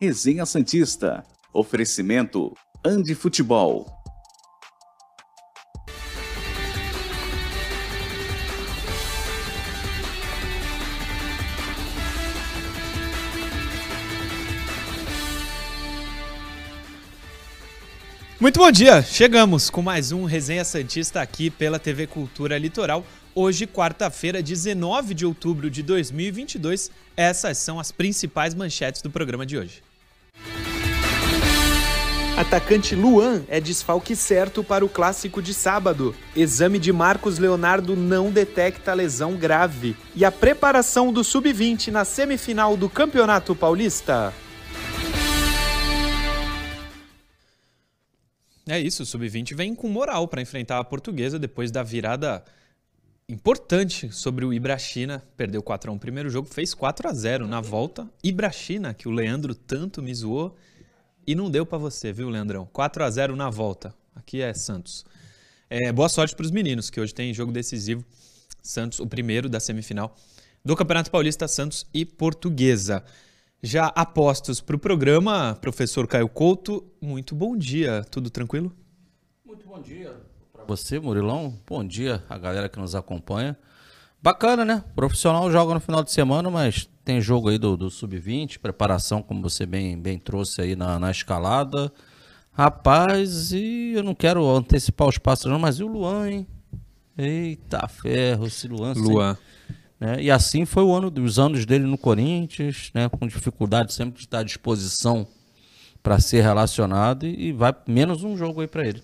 Resenha Santista. Oferecimento Andi Futebol. Muito bom dia! Chegamos com mais um Resenha Santista aqui pela TV Cultura Litoral. Hoje, quarta-feira, 19 de outubro de 2022. Essas são as principais manchetes do programa de hoje. Atacante Luan é desfalque certo para o clássico de sábado. Exame de Marcos Leonardo não detecta lesão grave. E a preparação do Sub-20 na semifinal do Campeonato Paulista. É isso, o Sub-20 vem com moral para enfrentar a portuguesa depois da virada importante sobre o Ibrachina. Perdeu 4x1 no primeiro jogo, fez 4x0 na volta. Ibrachina, que o Leandro tanto me zoou e não deu para você, viu, Leandrão? 4x0 na volta. Aqui é Santos. É, boa sorte para os meninos, que hoje tem jogo decisivo. Santos, o primeiro da semifinal do Campeonato Paulista, Santos e Portuguesa. Já apostos para o programa, professor Caio Couto, muito bom dia, tudo tranquilo? Muito bom dia para você, Murilão. Bom dia a galera que nos acompanha. Bacana, né? profissional joga no final de semana, mas tem jogo aí do, do Sub-20, preparação, como você bem, bem trouxe aí na, na escalada. Rapaz, e eu não quero antecipar os passos não, mas e o Luan, hein? Eita ferro, esse Luan. Luan. Né? E assim foi o ano dos anos dele no Corinthians, né? com dificuldade sempre de estar à disposição para ser relacionado e, e vai menos um jogo aí para ele.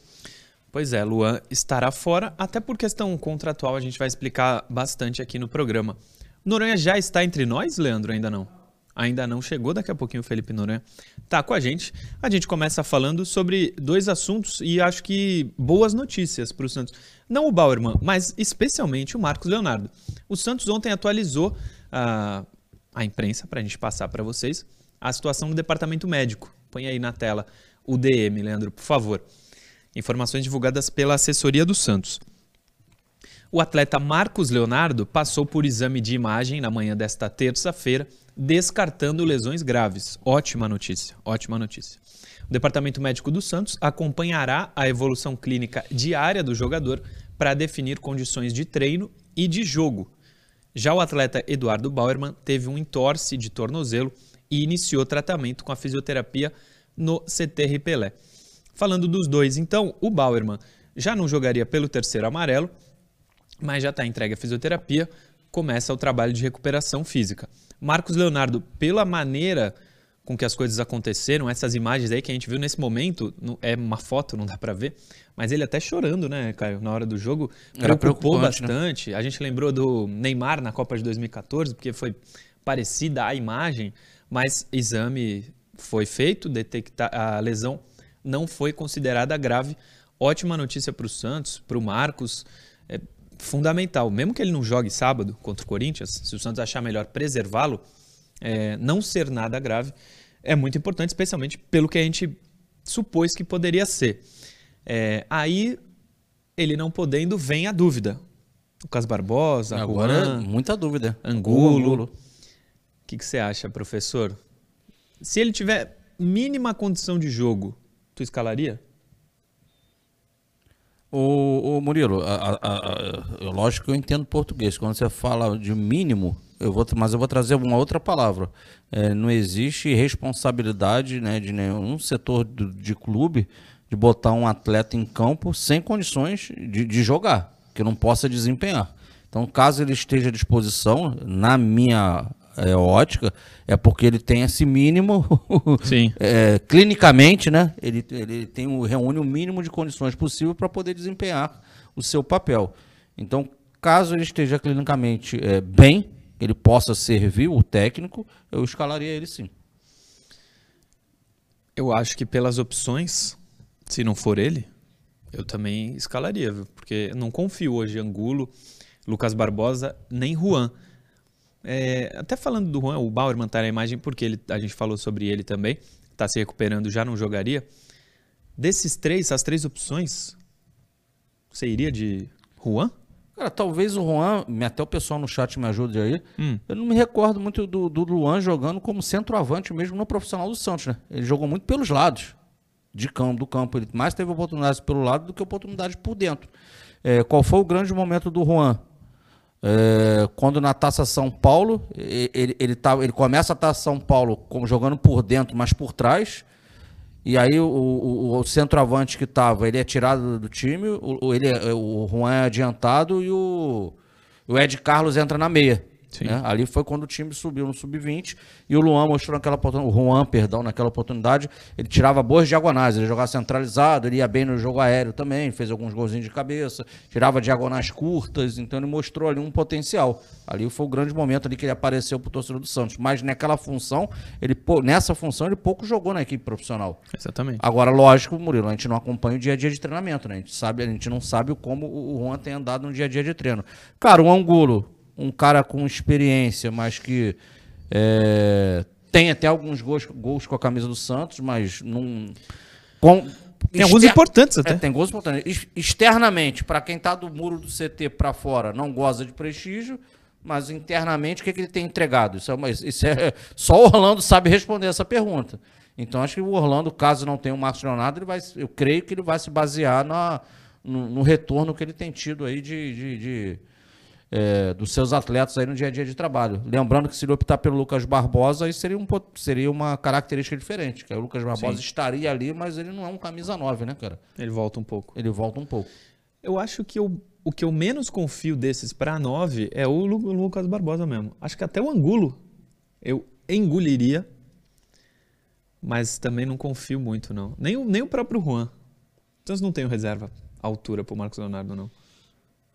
Pois é, Luan estará fora, até por questão contratual, a gente vai explicar bastante aqui no programa. Noronha já está entre nós, Leandro? Ainda não? Ainda não chegou, daqui a pouquinho o Felipe Noronha tá com a gente. A gente começa falando sobre dois assuntos e acho que boas notícias para o Santos. Não o Bauerman, mas especialmente o Marcos Leonardo. O Santos ontem atualizou a, a imprensa para a gente passar para vocês a situação do departamento médico. Põe aí na tela o DM, Leandro, por favor. Informações divulgadas pela assessoria do Santos. O atleta Marcos Leonardo passou por exame de imagem na manhã desta terça-feira descartando lesões graves. Ótima notícia, ótima notícia. O Departamento Médico do Santos acompanhará a evolução clínica diária do jogador para definir condições de treino e de jogo. Já o atleta Eduardo Bauerman teve um entorse de tornozelo e iniciou tratamento com a fisioterapia no CTR Pelé. Falando dos dois, então, o Bauerman já não jogaria pelo terceiro amarelo, mas já está entregue à fisioterapia, começa o trabalho de recuperação física. Marcos Leonardo, pela maneira com que as coisas aconteceram, essas imagens aí que a gente viu nesse momento, é uma foto, não dá para ver, mas ele até chorando, né, Caio, na hora do jogo, preocupou né? bastante. Né? A gente lembrou do Neymar na Copa de 2014, porque foi parecida a imagem, mas exame foi feito, detectar a lesão não foi considerada grave. Ótima notícia para o Santos, para o Marcos. É, fundamental. Mesmo que ele não jogue sábado contra o Corinthians, se o Santos achar melhor preservá-lo, é, não ser nada grave, é muito importante, especialmente pelo que a gente supôs que poderia ser. É, aí, ele não podendo, vem a dúvida. Lucas Barbosa, Agora, Juan, muita dúvida. Angulo. O que, que você acha, professor? Se ele tiver mínima condição de jogo, tu escalaria? O Murilo, a, a, a, lógico que eu entendo português. Quando você fala de mínimo, eu vou, mas eu vou trazer uma outra palavra. É, não existe responsabilidade né, de nenhum setor de, de clube de botar um atleta em campo sem condições de, de jogar, que não possa desempenhar. Então, caso ele esteja à disposição, na minha é, ótica, é porque ele tem esse mínimo, é, clinicamente, né? Ele, ele tem o, reúne o mínimo de condições possível para poder desempenhar o seu papel. Então, caso ele esteja clinicamente é, bem, ele possa servir o técnico, eu escalaria ele sim. Eu acho que pelas opções, se não for ele, eu também escalaria, viu? porque não confio hoje em Angulo, Lucas Barbosa, nem Juan. É, até falando do Juan, o Bauer manter a imagem porque ele, a gente falou sobre ele também, está se recuperando, já não jogaria. Desses três, as três opções, você iria de Juan? Cara, talvez o Juan, até o pessoal no chat me ajude aí. Hum. Eu não me recordo muito do, do Luan jogando como centroavante mesmo no profissional do Santos, né? Ele jogou muito pelos lados de campo, do campo. Ele mais teve oportunidades pelo lado do que oportunidades por dentro. É, qual foi o grande momento do Juan? É, quando na Taça São Paulo, ele, ele, tá, ele começa a Taça São Paulo como jogando por dentro, mas por trás. E aí o, o, o centroavante que estava, ele é tirado do- time, o, o- ele é- o Juan é adiantado e o, o Ed Carlos entra na meia. Né? Ali foi quando o time subiu no sub-20 e o Luan mostrou naquela oportunidade, o Juan, perdão, naquela oportunidade, ele tirava boas diagonais, ele jogava centralizado, ele ia bem no jogo aéreo também, fez alguns golzinhos de cabeça, tirava diagonais curtas, então ele mostrou ali um potencial. Ali foi o grande momento ali que ele apareceu pro torcedor do Santos, mas naquela função, ele nessa função ele pouco jogou na equipe profissional. Exatamente. Agora, lógico, Murilo, a gente não acompanha o dia a dia de treinamento, né? A gente, sabe, a gente não sabe como o Juan tem andado no dia a dia de treino. Cara, o Angulo, um cara com experiência, mas que é, tem até alguns gols, gols com a camisa do Santos, mas não. Com, Tem alguns exter- importantes até. É, tem gols importantes. Ex- Externamente, para quem tá do muro do CT para fora, não goza de prestígio, mas internamente, o que, que ele tem entregado? Isso é, uma- isso é- só o Orlando sabe responder essa pergunta. Então, acho que o Orlando, caso não tenha o Marcos Leonardo, ele vai, eu creio que ele vai se basear na, no, no retorno que ele tem tido aí de, de- de, é, dos seus atletas aí no dia a dia de trabalho. Lembrando que se ele optar pelo Lucas Barbosa, aí seria, um, seria uma característica diferente. Que o Lucas Barbosa Sim. estaria ali, mas ele não é um camisa 9, né, cara? Ele volta um pouco. Ele volta um pouco. Eu acho que eu, o que eu menos confio desses pra 9 é o Lu- Lucas Barbosa mesmo. Acho que até o Angulo eu engoliria, mas também não confio muito, não. Nem o, nem o próprio Juan. Então não tenho reserva altura pro Marcos Leonardo, não.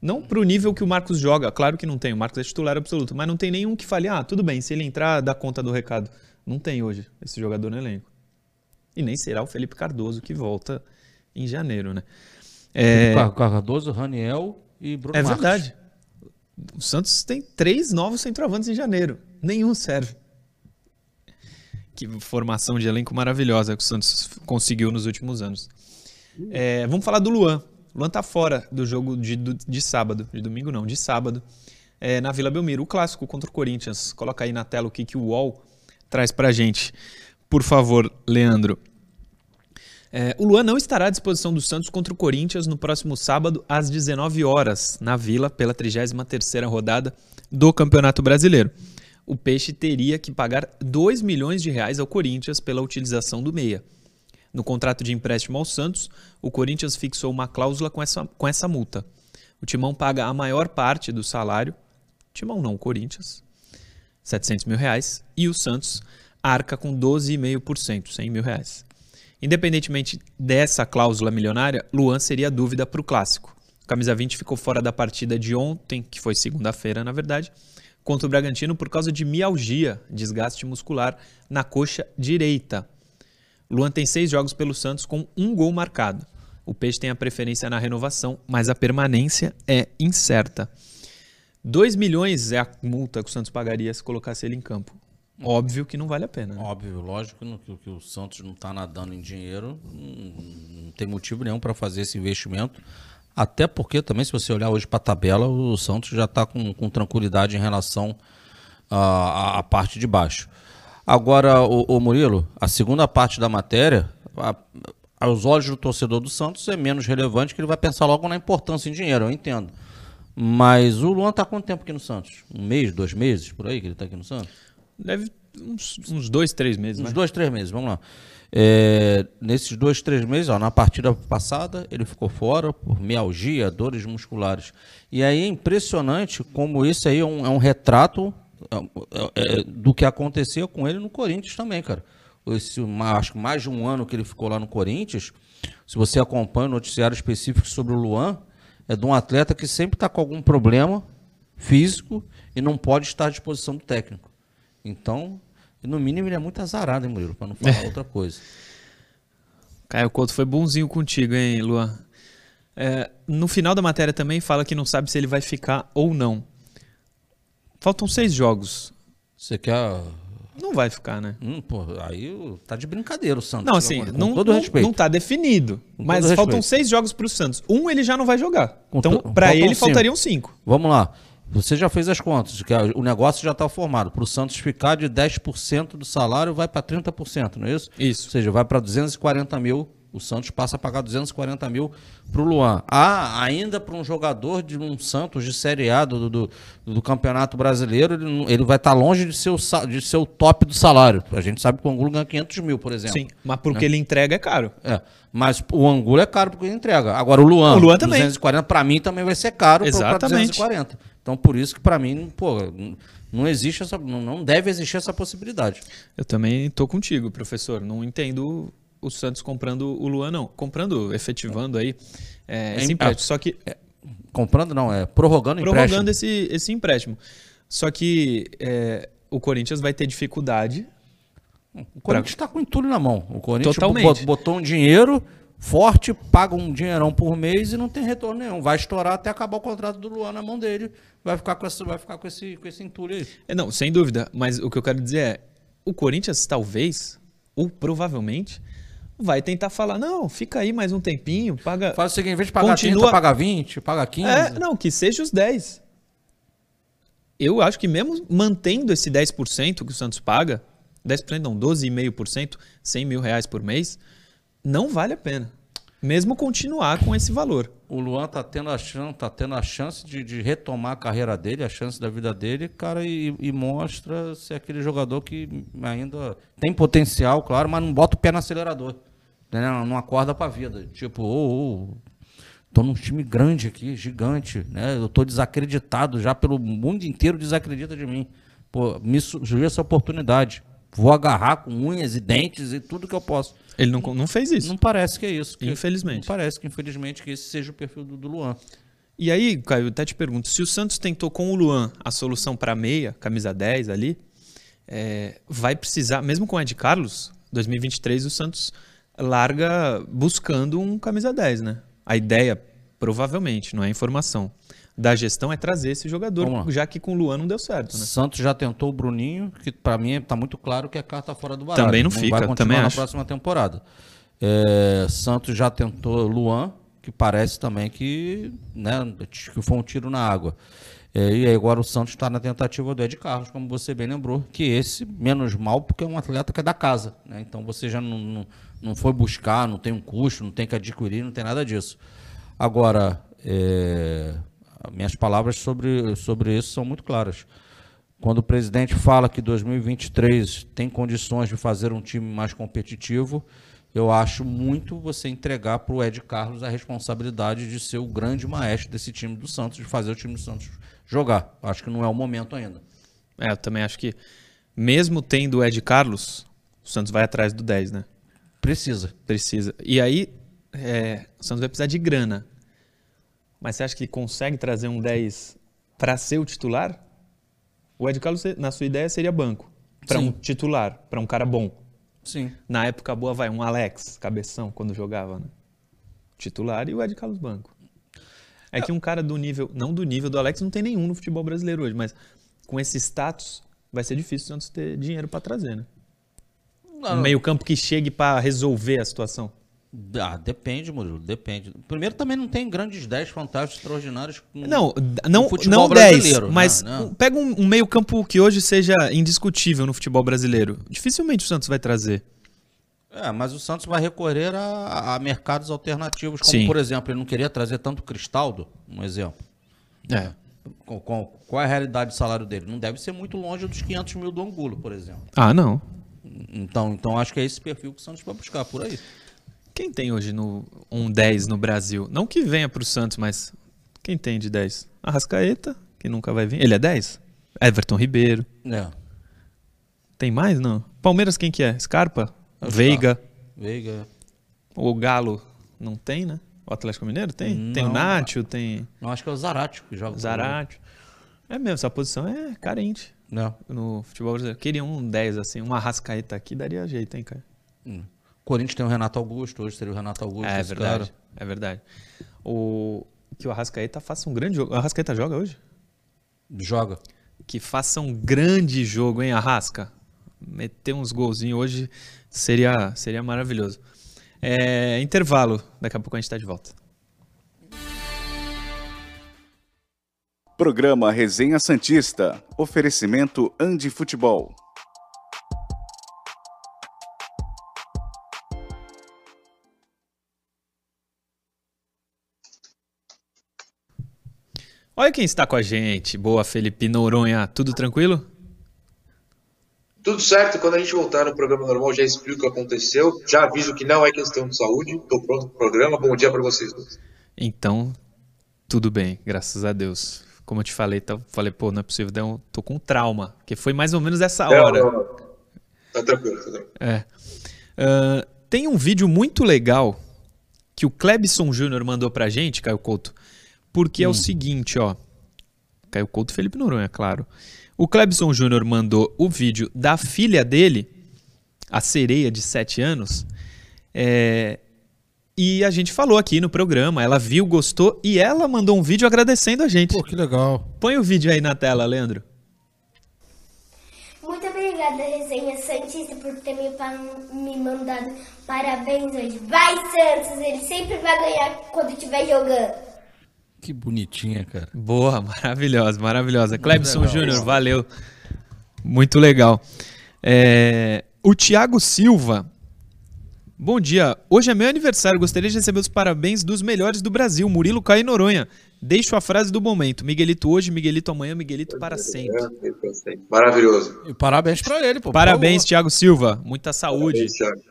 Não pro nível que o Marcos joga, claro que não tem. O Marcos é titular absoluto, mas não tem nenhum que fale, ah, tudo bem, se ele entrar, dá conta do recado. Não tem hoje esse jogador no elenco. E nem será o Felipe Cardoso que volta em janeiro, né? É, Car- Cardoso, Raniel e Bruno é Marques. verdade. O Santos tem três novos centroavantes em janeiro. Nenhum serve. Que formação de elenco maravilhosa que o Santos conseguiu nos últimos anos. É, vamos falar do Luan. Luan tá fora do jogo de, de sábado. De domingo não, de sábado. É, na Vila Belmiro. O clássico contra o Corinthians. Coloca aí na tela o que, que o UOL traz pra gente. Por favor, Leandro. É, o Luan não estará à disposição do Santos contra o Corinthians no próximo sábado, às 19 horas, na Vila, pela 33ª rodada do Campeonato Brasileiro. O Peixe teria que pagar 2 milhões de reais ao Corinthians pela utilização do meia. No contrato de empréstimo ao Santos, o Corinthians fixou uma cláusula com essa, com essa multa. O Timão paga a maior parte do salário, Timão não, o Corinthians, 700 mil reais, e o Santos arca com 12,5%, 100 mil reais. Independentemente dessa cláusula milionária, Luan seria dúvida para o clássico. Camisa 20 ficou fora da partida de ontem, que foi segunda-feira, na verdade, contra o Bragantino por causa de mialgia, desgaste muscular na coxa direita. Luan tem seis jogos pelo Santos com um gol marcado. O Peixe tem a preferência na renovação, mas a permanência é incerta. 2 milhões é a multa que o Santos pagaria se colocasse ele em campo. Óbvio que não vale a pena. né? Óbvio, lógico que, que o- Santos não está nadando em dinheiro, não, não tem motivo nenhum para fazer esse investimento. Até porque também, se você olhar hoje para a tabela, o Santos já está com, com tranquilidade em relação à parte de baixo. Agora, o, o Murilo, a segunda parte da matéria, a- aos olhos do torcedor do Santos, é menos relevante que ele vai pensar logo na importância em dinheiro, eu entendo. Mas o Luan está quanto tempo aqui no Santos? Um mês, dois meses, por aí que ele está aqui no Santos? Deve uns, uns dois, três meses. Uns né? dois, três meses, vamos lá. É, nesses dois, três meses, ó, na partida passada, ele ficou fora por mialgia, dores musculares. E aí é impressionante como isso aí é um, é um retrato do que acontecia com ele no Corinthians também, cara. Esse, acho que mais de um ano que ele ficou lá no Corinthians, se você acompanha o noticiário específico sobre o Luan, é de um atleta que sempre está com algum problema físico e não pode estar à disposição do técnico. Então, no mínimo, ele é muito azarado, hein, Murilo? Para não falar outra coisa. Caio Couto foi bonzinho contigo, hein, Luan? É, no final da matéria também fala que não sabe se ele vai ficar ou não. Faltam seis jogos. Você quer Não vai ficar, né? Hum, pô, aí tá de brincadeira o Santos. Não, assim, com não, todo não, respeito. não tá definido. Com mas faltam respeito. seis jogos pro Santos. Um ele já não vai jogar. Com então, faltam ele cinco. faltariam cinco. Vamos lá. Você já fez as contas, que o negócio já está formado. Para o Santos ficar de 10% do salário, vai para 30%, não é isso? Isso. Ou seja, vai para 240 mil. O Santos passa a pagar 240 mil para o Luan. Ah, ainda para um jogador de um Santos de Série A do, do, do Campeonato Brasileiro, ele, ele vai estar longe de ser, o, de ser o top do salário. A gente sabe que o Angulo ganha 500 mil, por exemplo. Sim, mas porque ele entrega é caro. É, mas o Angulo é caro porque ele entrega. Agora o Luan, O Luan também. 240 para mim também vai ser caro para Exatamente. 240. Então por isso que para mim, pô, não existe essa, não deve existir essa possibilidade. Eu também tô contigo, professor. Não entendo o Santos comprando o Luan, não. Comprando, efetivando aí é, esse Em- empréstimo. Só que Comprando não, é prorrogando prorrogando empréstimo. esse, esse empréstimo. Só que é, o Corinthians vai ter dificuldade. O Corinthians está com entulho na mão. O Corinthians Totalmente. bot- botou um dinheiro forte, paga um dinheirão por mês e não tem retorno nenhum. Vai estourar até acabar o contrato do Luan na mão dele. Vai ficar com esse, vai ficar com esse, com esse entulho aí. É, não, sem dúvida. Mas o que eu quero dizer é: o Corinthians talvez, ou provavelmente, vai tentar falar: não, fica aí mais um tempinho, paga. Faz o seguinte, em vez de pagar Continua- 30, paga 20, paga 15. É, não, que seja os 10. Eu acho que mesmo mantendo esse 10% que o Santos paga, 10% não, 12,5%, 100 mil reais por mês, não vale a pena. Mesmo continuar com esse valor. O Luan tá tendo a chance, tá tendo a chance de, de retomar a carreira dele, a chance da vida dele, cara, e, e mostra ser aquele jogador que ainda tem potencial, claro, mas não bota o pé no acelerador. Né? Não, não acorda pra vida. Tipo, ô, ô, tô num time grande aqui, gigante, né? Eu tô desacreditado já pelo mundo inteiro desacredita de mim. Pô, me surgiu essa oportunidade. Vou agarrar com unhas e dentes e tudo que eu posso. Ele não, não fez isso. Não parece que é isso. que- Infelizmente. Não parece que, infelizmente, que esse seja o perfil do, do Luan. E aí, Caio, eu até te pergunto: se o Santos tentou com o Luan a solução para meia, camisa 10 ali, é, vai precisar, mesmo com o Ed Carlos, 2023 o Santos larga buscando um camisa 10, né? A ideia, provavelmente, não é informação, da gestão é trazer esse jogador, já que com o Luan não deu certo, né? Santos já tentou o Bruninho, que pra mim tá muito claro que é carta fora do baralho. Também não fica, vai continuar também na acho. próxima temporada. É, Santos já tentou Luan, que parece também que, né, que foi um tiro na água. É, e aí agora o Santos está na tentativa do Ed Carlos, como você bem lembrou, que esse menos mal porque é um atleta que é da casa. né? Então você já não, não, não foi buscar, não tem um custo, não tem que adquirir, não tem nada disso. Agora, é, minhas palavras sobre, sobre isso são muito claras. Quando o presidente fala que 2023 tem condições de fazer um time mais competitivo, eu acho muito você entregar para o Ed Carlos a responsabilidade de ser o grande maestro desse time do Santos, de fazer o time do Santos jogar. Acho que não é o momento ainda. É, eu também acho que, mesmo tendo o Ed Carlos, o Santos vai atrás do 10, né? Precisa. Precisa. E aí, é, o Santos vai precisar de grana. Mas você acha que consegue trazer um 10 para ser o titular? O Ed Carlos, na sua ideia, seria banco. Para um titular, para um cara bom. Sim. Na época boa, vai, um Alex, cabeção, quando jogava, né? Titular e o Ed Carlos banco. É que um cara do nível, não do nível do Alex, não tem nenhum no futebol brasileiro hoje, mas com esse status, vai ser difícil o Santos ter dinheiro para trazer, né? Um meio campo que chegue para resolver a situação. Ah, depende, Murilo, depende. Primeiro, também não tem grandes 10 fantásticos extraordinários. com- Não, não, futebol não 10, brasileiro, né? mas Não. um- pega um, um meio campo que hoje seja indiscutível no futebol brasileiro. Dificilmente o Santos vai trazer. É, mas o Santos vai recorrer a, a mercados alternativos, como Sim. por exemplo, ele não queria trazer tanto Cristaldo, um exemplo. É. Com- com- qual é a realidade do salário dele? Não deve ser muito longe dos 500 mil do Angulo, por exemplo. Ah, não. Então, então acho que é esse perfil que o Santos vai buscar por aí. Quem tem hoje no, um 10 no Brasil? Não que venha pro Santos, mas quem tem de 10? Arrascaeta, que nunca vai vir. Ele é 10? Everton Ribeiro. É. Tem mais? Não. Palmeiras quem que é? Scarpa? É o Veiga. Veiga. O Galo não tem, né? O Atlético Mineiro tem? tem o Não. Nacho, tem Não, acho que é o Zarate que joga. o Zarate. É mesmo, essa posição é carente Não. no futebol brasileiro. Queria um 10 assim, uma Arrascaeta aqui daria jeito, hein, cara? Hum. Corinthians tem o Renato Augusto, hoje seria o Renato Augusto. É verdade, cara. é verdade. O que o Arrascaeta faça um grande jogo. O Arrascaeta joga hoje? Joga. Que faça um grande jogo, hein, Arrasca? meter uns golzinhos hoje seria, seria maravilhoso. É, intervalo, daqui a pouco a gente está de volta. Programa Resenha Santista. Oferecimento Andi Futebol. Olha quem está com a gente. Boa, Felipe Noronha. Tudo tranquilo? Tudo certo. Quando a gente voltar no programa normal, já explico o que aconteceu. Já aviso que não é questão de saúde. Estou pronto para o programa. Bom dia para vocês. Então, tudo bem. Graças a Deus. Como eu te falei, tá, falei, pô, não é possível. Então, tô com trauma. Que foi mais ou menos essa hora. Não, não, não. Tá tranquilo, tá tranquilo. É. Uh, tem um vídeo muito legal que o Klebson Júnior mandou pra gente, Caio Couto porque hum. é o hum. seguinte, ó. Caiu Couto Felipe Noronha, claro. O Clebson Júnior mandou o vídeo da filha dele, a sereia de 7 anos, é, e a gente falou aqui no programa, ela viu, gostou e ela mandou um vídeo agradecendo a gente. Pô, que legal. Põe o vídeo aí na tela, Leandro. Muito obrigada, Resenha Santista, por ter me, me mandado parabéns hoje. Vai, Santos! Ele sempre vai ganhar quando estiver jogando. Que bonitinha, cara. Boa, maravilhosa, maravilhosa. Clebson Júnior, valeu. Muito legal. É, o Tiago Silva. Bom dia. Hoje é meu aniversário. Gostaria de receber os parabéns dos melhores do Brasil. Murilo Caio Noronha. Deixo a frase do momento. Miguelito hoje, Miguelito amanhã, Miguelito para sempre. Maravilhoso. E parabéns para ele, pô. Parabéns, Tiago Silva. Muita saúde. Parabéns,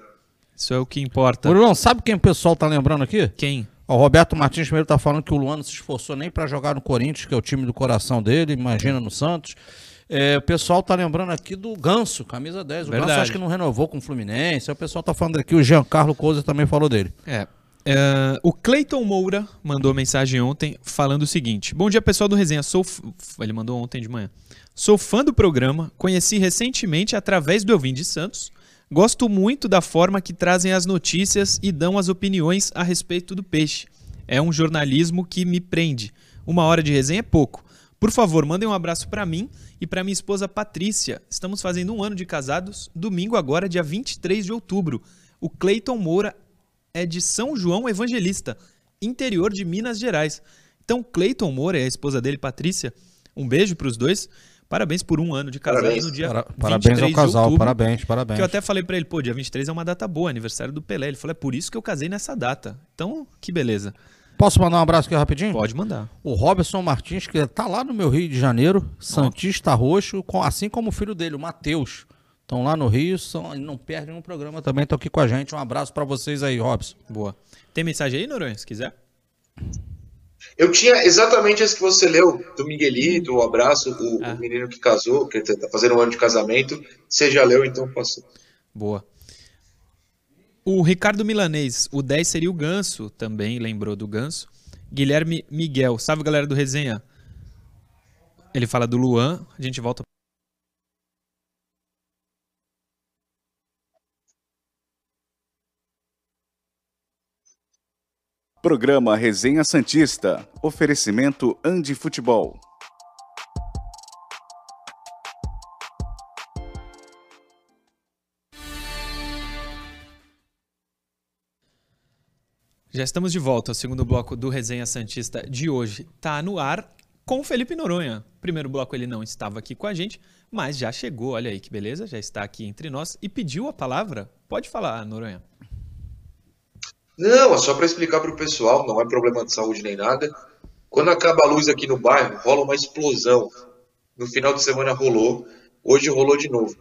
Isso é o que importa. Murilão, sabe quem o pessoal tá lembrando aqui? Quem? O Roberto Martins primeiro tá falando que o Luan não se esforçou nem para jogar no Corinthians, que é o time do coração dele, imagina no Santos. É, o pessoal tá lembrando aqui do Ganso, camisa 10. O Verdade. Ganso acho que não renovou com o Fluminense. O pessoal tá falando aqui, o Giancarlo Cousa também falou dele. É. é o Cleiton Moura mandou mensagem ontem falando o seguinte: Bom dia, pessoal do Resenha. Sou. F... Ele mandou ontem de manhã. Sou fã do programa, conheci recentemente através do Elvin de Santos. Gosto muito da forma que trazem as notícias e dão as opiniões a respeito do peixe. É um jornalismo que me prende. Uma hora de resenha é pouco. Por favor, mandem um abraço para mim e para minha esposa Patrícia. Estamos fazendo um ano de casados, domingo agora, dia 23 de outubro. O Cleiton Moura é de São João Evangelista, interior de Minas Gerais. Então, Cleiton Moura e a esposa dele, Patrícia, um beijo para os dois. Parabéns por um ano de casado parabéns. no dia Para, Parabéns ao casal, outubro, parabéns, parabéns. Que eu até falei para ele, pô, dia 23 é uma data boa, aniversário do Pelé. Ele falou, é por isso que eu casei nessa data. Então, que beleza. Posso mandar um abraço aqui rapidinho? Pode mandar. O Robson Martins, que tá lá no meu Rio de Janeiro, Santista Roxo, assim como o filho dele, o Matheus. Estão lá no Rio, são, não perdem um programa também, estão aqui com a gente. Um abraço para vocês aí, Robson. Boa. Tem mensagem aí, Noronha, se quiser? Eu tinha exatamente esse que você leu, do Miguelito, o abraço, o, ah. o menino que casou, que está fazendo um ano de casamento. Você já leu, então passou. Boa. O Ricardo Milanês, o 10 seria o Ganso, também lembrou do Ganso. Guilherme Miguel, salve galera do Resenha. Ele fala do Luan, a gente volta Programa Resenha Santista. Oferecimento Andi Futebol. Já estamos de volta. O segundo bloco do Resenha Santista de hoje está no ar com o Felipe Noronha. Primeiro bloco ele não estava aqui com a gente, mas já chegou. Olha aí que beleza, já está aqui entre nós e pediu a palavra. Pode falar, Noronha. Não, é só para explicar para o pessoal, não é problema de saúde nem nada. Quando acaba a luz aqui no bairro, rola uma explosão. No final de semana rolou, hoje rolou de novo.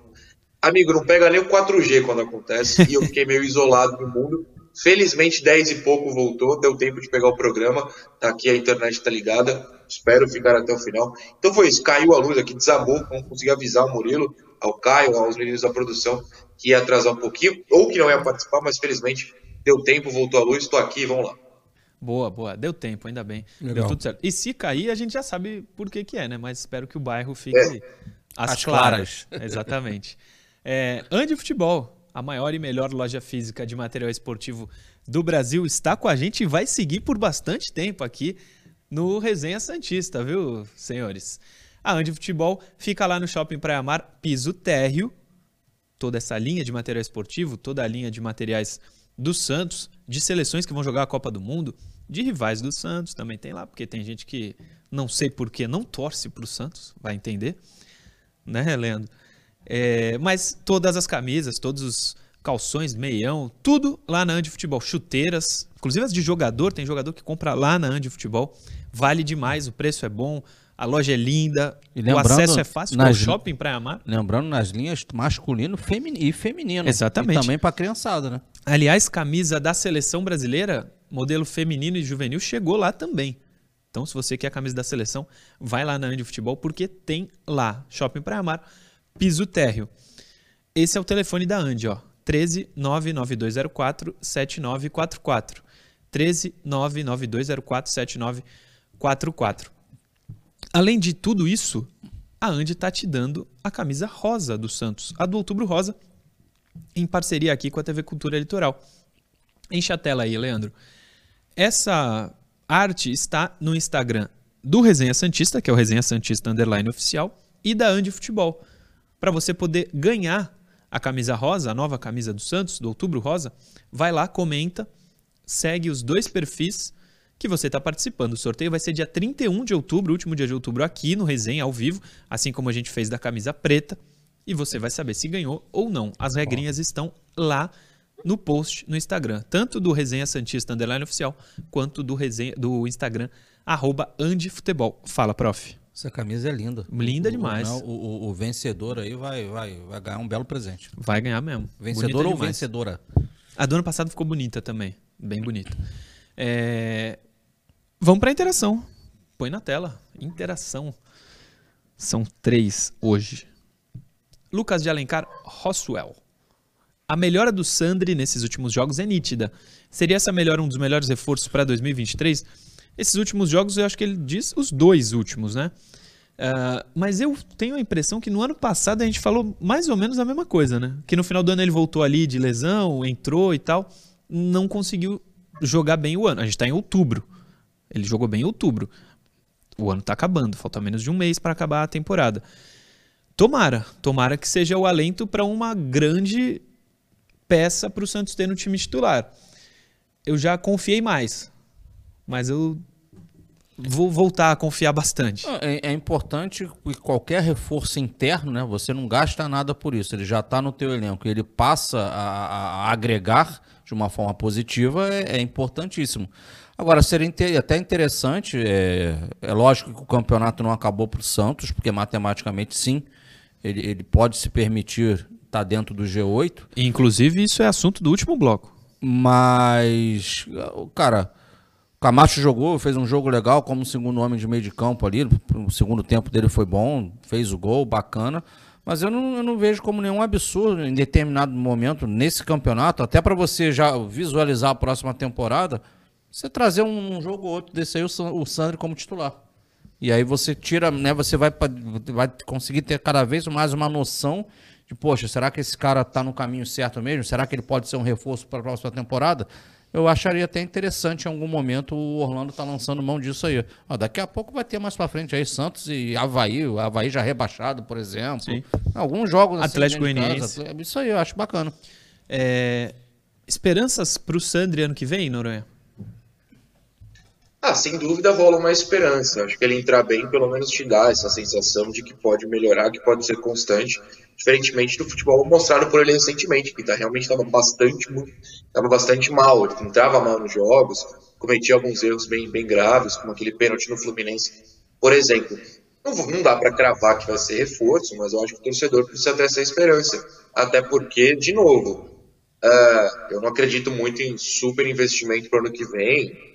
Amigo, não pega nem o 4G quando acontece, e eu fiquei meio isolado no mundo. Felizmente, 10 e pouco voltou, deu tempo de pegar o programa. Tá aqui, a internet tá ligada. Espero ficar até o final. Então foi isso, caiu a luz aqui, desabou, não consegui avisar o Murilo, ao Caio, aos meninos da produção, que ia atrasar um pouquinho, ou que não ia participar, mas felizmente deu tempo, voltou a luz, estou aqui, vamos lá. Boa, boa. Deu tempo, ainda bem. Legal. Deu tudo certo. E se cair, a gente já sabe por que, que é, né? Mas espero que o bairro fique é. às, claras. claras. Exatamente. É, Ande Futebol, a maior e melhor loja física de material esportivo do Brasil, está com a gente e vai seguir por bastante tempo aqui no Resenha Santista, viu, senhores? A Ande Futebol fica lá no Shopping Praia Mar, piso térreo, toda essa linha de material esportivo, toda a linha de materiais do Santos, de seleções que vão jogar a Copa do Mundo, de rivais do Santos também tem lá, porque tem gente que não sei porquê não torce para o Santos, vai entender, né, Leandro? É, mas todas as camisas, todos os calções, meião, tudo lá na Andi Futebol, chuteiras, inclusive as de jogador, tem jogador que compra lá na Andi Futebol, vale demais, o preço é bom, a loja é linda, o acesso é fácil, é nas, o shopping Praia Mar. Lembrando nas linhas masculino femini, e feminino. Exatamente. E também para criançada, né? Aliás, camisa da seleção brasileira, modelo feminino e juvenil, chegou lá também. Então, se você quer a camisa da seleção, vai lá na Andi Futebol, porque tem lá, Shopping Praia Mar, piso térreo. Esse é o telefone da Andi, ó. 13 99204 7944. 13 99204 7944. Além de tudo isso, a Andi está te dando a camisa rosa do Santos, a do Outubro Rosa, em parceria aqui com a TV Cultura Litoral. Enche a tela aí, Leandro. Essa arte está no Instagram do Resenha Santista, que é o Resenha Santista Underline Oficial, e da Andi Futebol. Para você poder ganhar a camisa rosa, a nova camisa do Santos, do Outubro Rosa, vai lá, comenta, segue os dois perfis que você está participando. O sorteio vai ser dia 31 de outubro, último dia de outubro, aqui no Resenha, ao vivo, assim como a gente fez da camisa preta. E você vai saber se ganhou ou não. As regrinhas estão lá no post no Instagram, tanto do Resenha Santista Underline Oficial, quanto do, resenha, do Instagram, arroba Andifutebol. Fala, prof. Essa camisa é linda. Linda demais. O, o, o, vencedor aí vai, vai, vai ganhar um belo presente. Vai ganhar mesmo. Vencedor bonita ou demais. vencedora? A do ano passado ficou bonita também. Bem bonita. É... Vamos para a interação. Põe na tela. Interação. São três hoje. Lucas de Alencar Roswell. A melhora do Sandri nesses últimos jogos é nítida. Seria essa melhora um dos melhores reforços para 2023? Esses últimos jogos, eu acho que ele diz os dois últimos, né? Uh, mas eu tenho a impressão que no ano passado a gente falou mais ou menos a mesma coisa, né? Que no final do ano ele voltou ali de lesão, entrou e tal, não conseguiu jogar bem o ano. A gente está em outubro. Ele jogou bem em outubro. O ano está acabando, falta menos de um mês para acabar a temporada. Tomara, tomara que seja o alento para uma grande peça para o Santos ter no time titular. Eu já confiei mais, mas eu vou voltar a confiar bastante. É, é, importante que qualquer reforço interno, né? Você não gasta nada por isso. Ele já está no teu elenco, ele passa a, a, agregar de uma forma positiva, é, é importantíssimo. Agora, seria até interessante, é, é, lógico que o campeonato não acabou para o Santos, porque matematicamente sim, ele, ele pode se permitir está dentro do G8. Inclusive, isso é assunto do último bloco. Mas, cara, Camacho jogou, fez um jogo legal como segundo homem de meio de campo ali. O segundo tempo dele foi bom, fez o gol, bacana. Mas eu não, eu não vejo como nenhum absurdo em determinado momento nesse campeonato, até para você já visualizar a próxima temporada, você trazer um, jogo ou outro desse aí, o, o Sandro como titular. E aí você tira, né? Você vai, vai conseguir ter cada vez mais uma noção de, poxa, será que esse cara está no caminho certo mesmo? Será que ele pode ser um reforço para a próxima temporada? Eu acharia até interessante em algum momento o Orlando tá lançando mão disso aí. Ó, daqui a pouco vai ter mais para frente aí Santos e Havaí, o Havaí já rebaixado, por exemplo. Sim. Alguns jogos assim, Atlético Goianiense. Isso aí eu acho bacana. É... Esperanças para o Sandri ano que vem, Noronha? Ah, sem dúvida rola uma esperança. Acho que ele entrar bem, pelo menos te dá essa sensação de que pode melhorar, que pode ser constante, diferentemente do futebol mostrado por ele recentemente, que tá, realmente estava bastante, bastante mal. Ele entrava mal nos jogos, cometia alguns erros bem, bem graves, como aquele pênalti no Fluminense, por exemplo. Não, não dá para cravar que vai ser reforço, mas eu acho que o torcedor precisa ter essa esperança. Até porque, de novo, uh, eu não acredito muito em super investimento para o ano que vem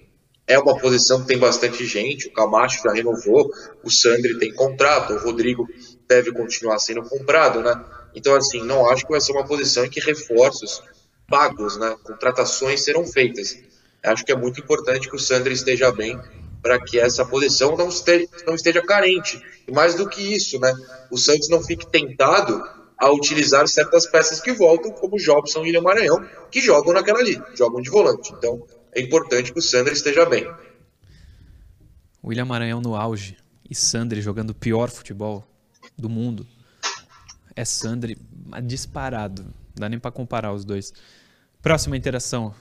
é uma posição que tem bastante gente, o Camacho já renovou, o Sandri tem contrato, o Rodrigo deve continuar sendo comprado, né? Então, assim, não acho que vai ser uma posição em que reforços pagos, né, contratações serão feitas. Acho que é muito importante que o Sandri esteja bem para que essa posição não esteja, não esteja carente. E mais do que isso, né, o Santos não fique tentado a utilizar certas peças que voltam, como Jobson e William Maranhão, que jogam naquela ali, jogam de volante. Então, é importante que o Sandri esteja bem. William Maranhão no auge e Sandri jogando pior futebol do mundo. É Sandri disparado. Não dá nem pra comparar os dois. Próxima interação,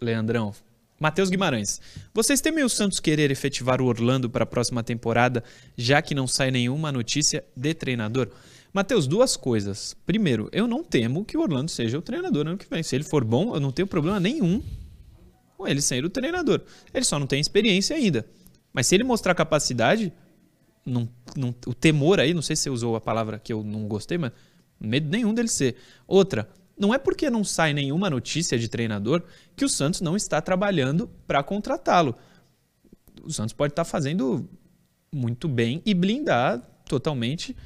Leandrão. Matheus Guimarães. Vocês temem o Santos querer efetivar o Orlando para a próxima temporada, já que não sai nenhuma notícia de treinador? Matheus, duas coisas. Primeiro, eu não temo que o Orlando seja o treinador ano que vem. Se ele for bom, eu não tenho problema nenhum com ele ser o treinador. Ele só não tem experiência ainda. Mas se ele mostrar capacidade, não, não, o temor aí, não sei se você usou a palavra que eu não gostei, mas medo nenhum dele ser. Outra, não é porque não sai nenhuma notícia de treinador que o Santos não está trabalhando para contratá-lo. O Santos pode estar fazendo muito bem e blindar totalmente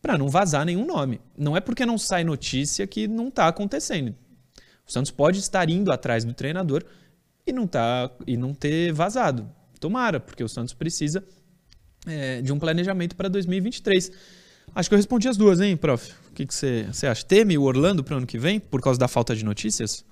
para não vazar nenhum nome. Não é porque não sai notícia que não está acontecendo. O Santos pode estar indo atrás do treinador e não tá e não ter vazado. Tomara, porque o Santos precisa é, de um planejamento para 2023. Acho que eu respondi as duas, hein, prof? O que, você, acha? Teme o Orlando para o ano que vem por causa da falta de notícias?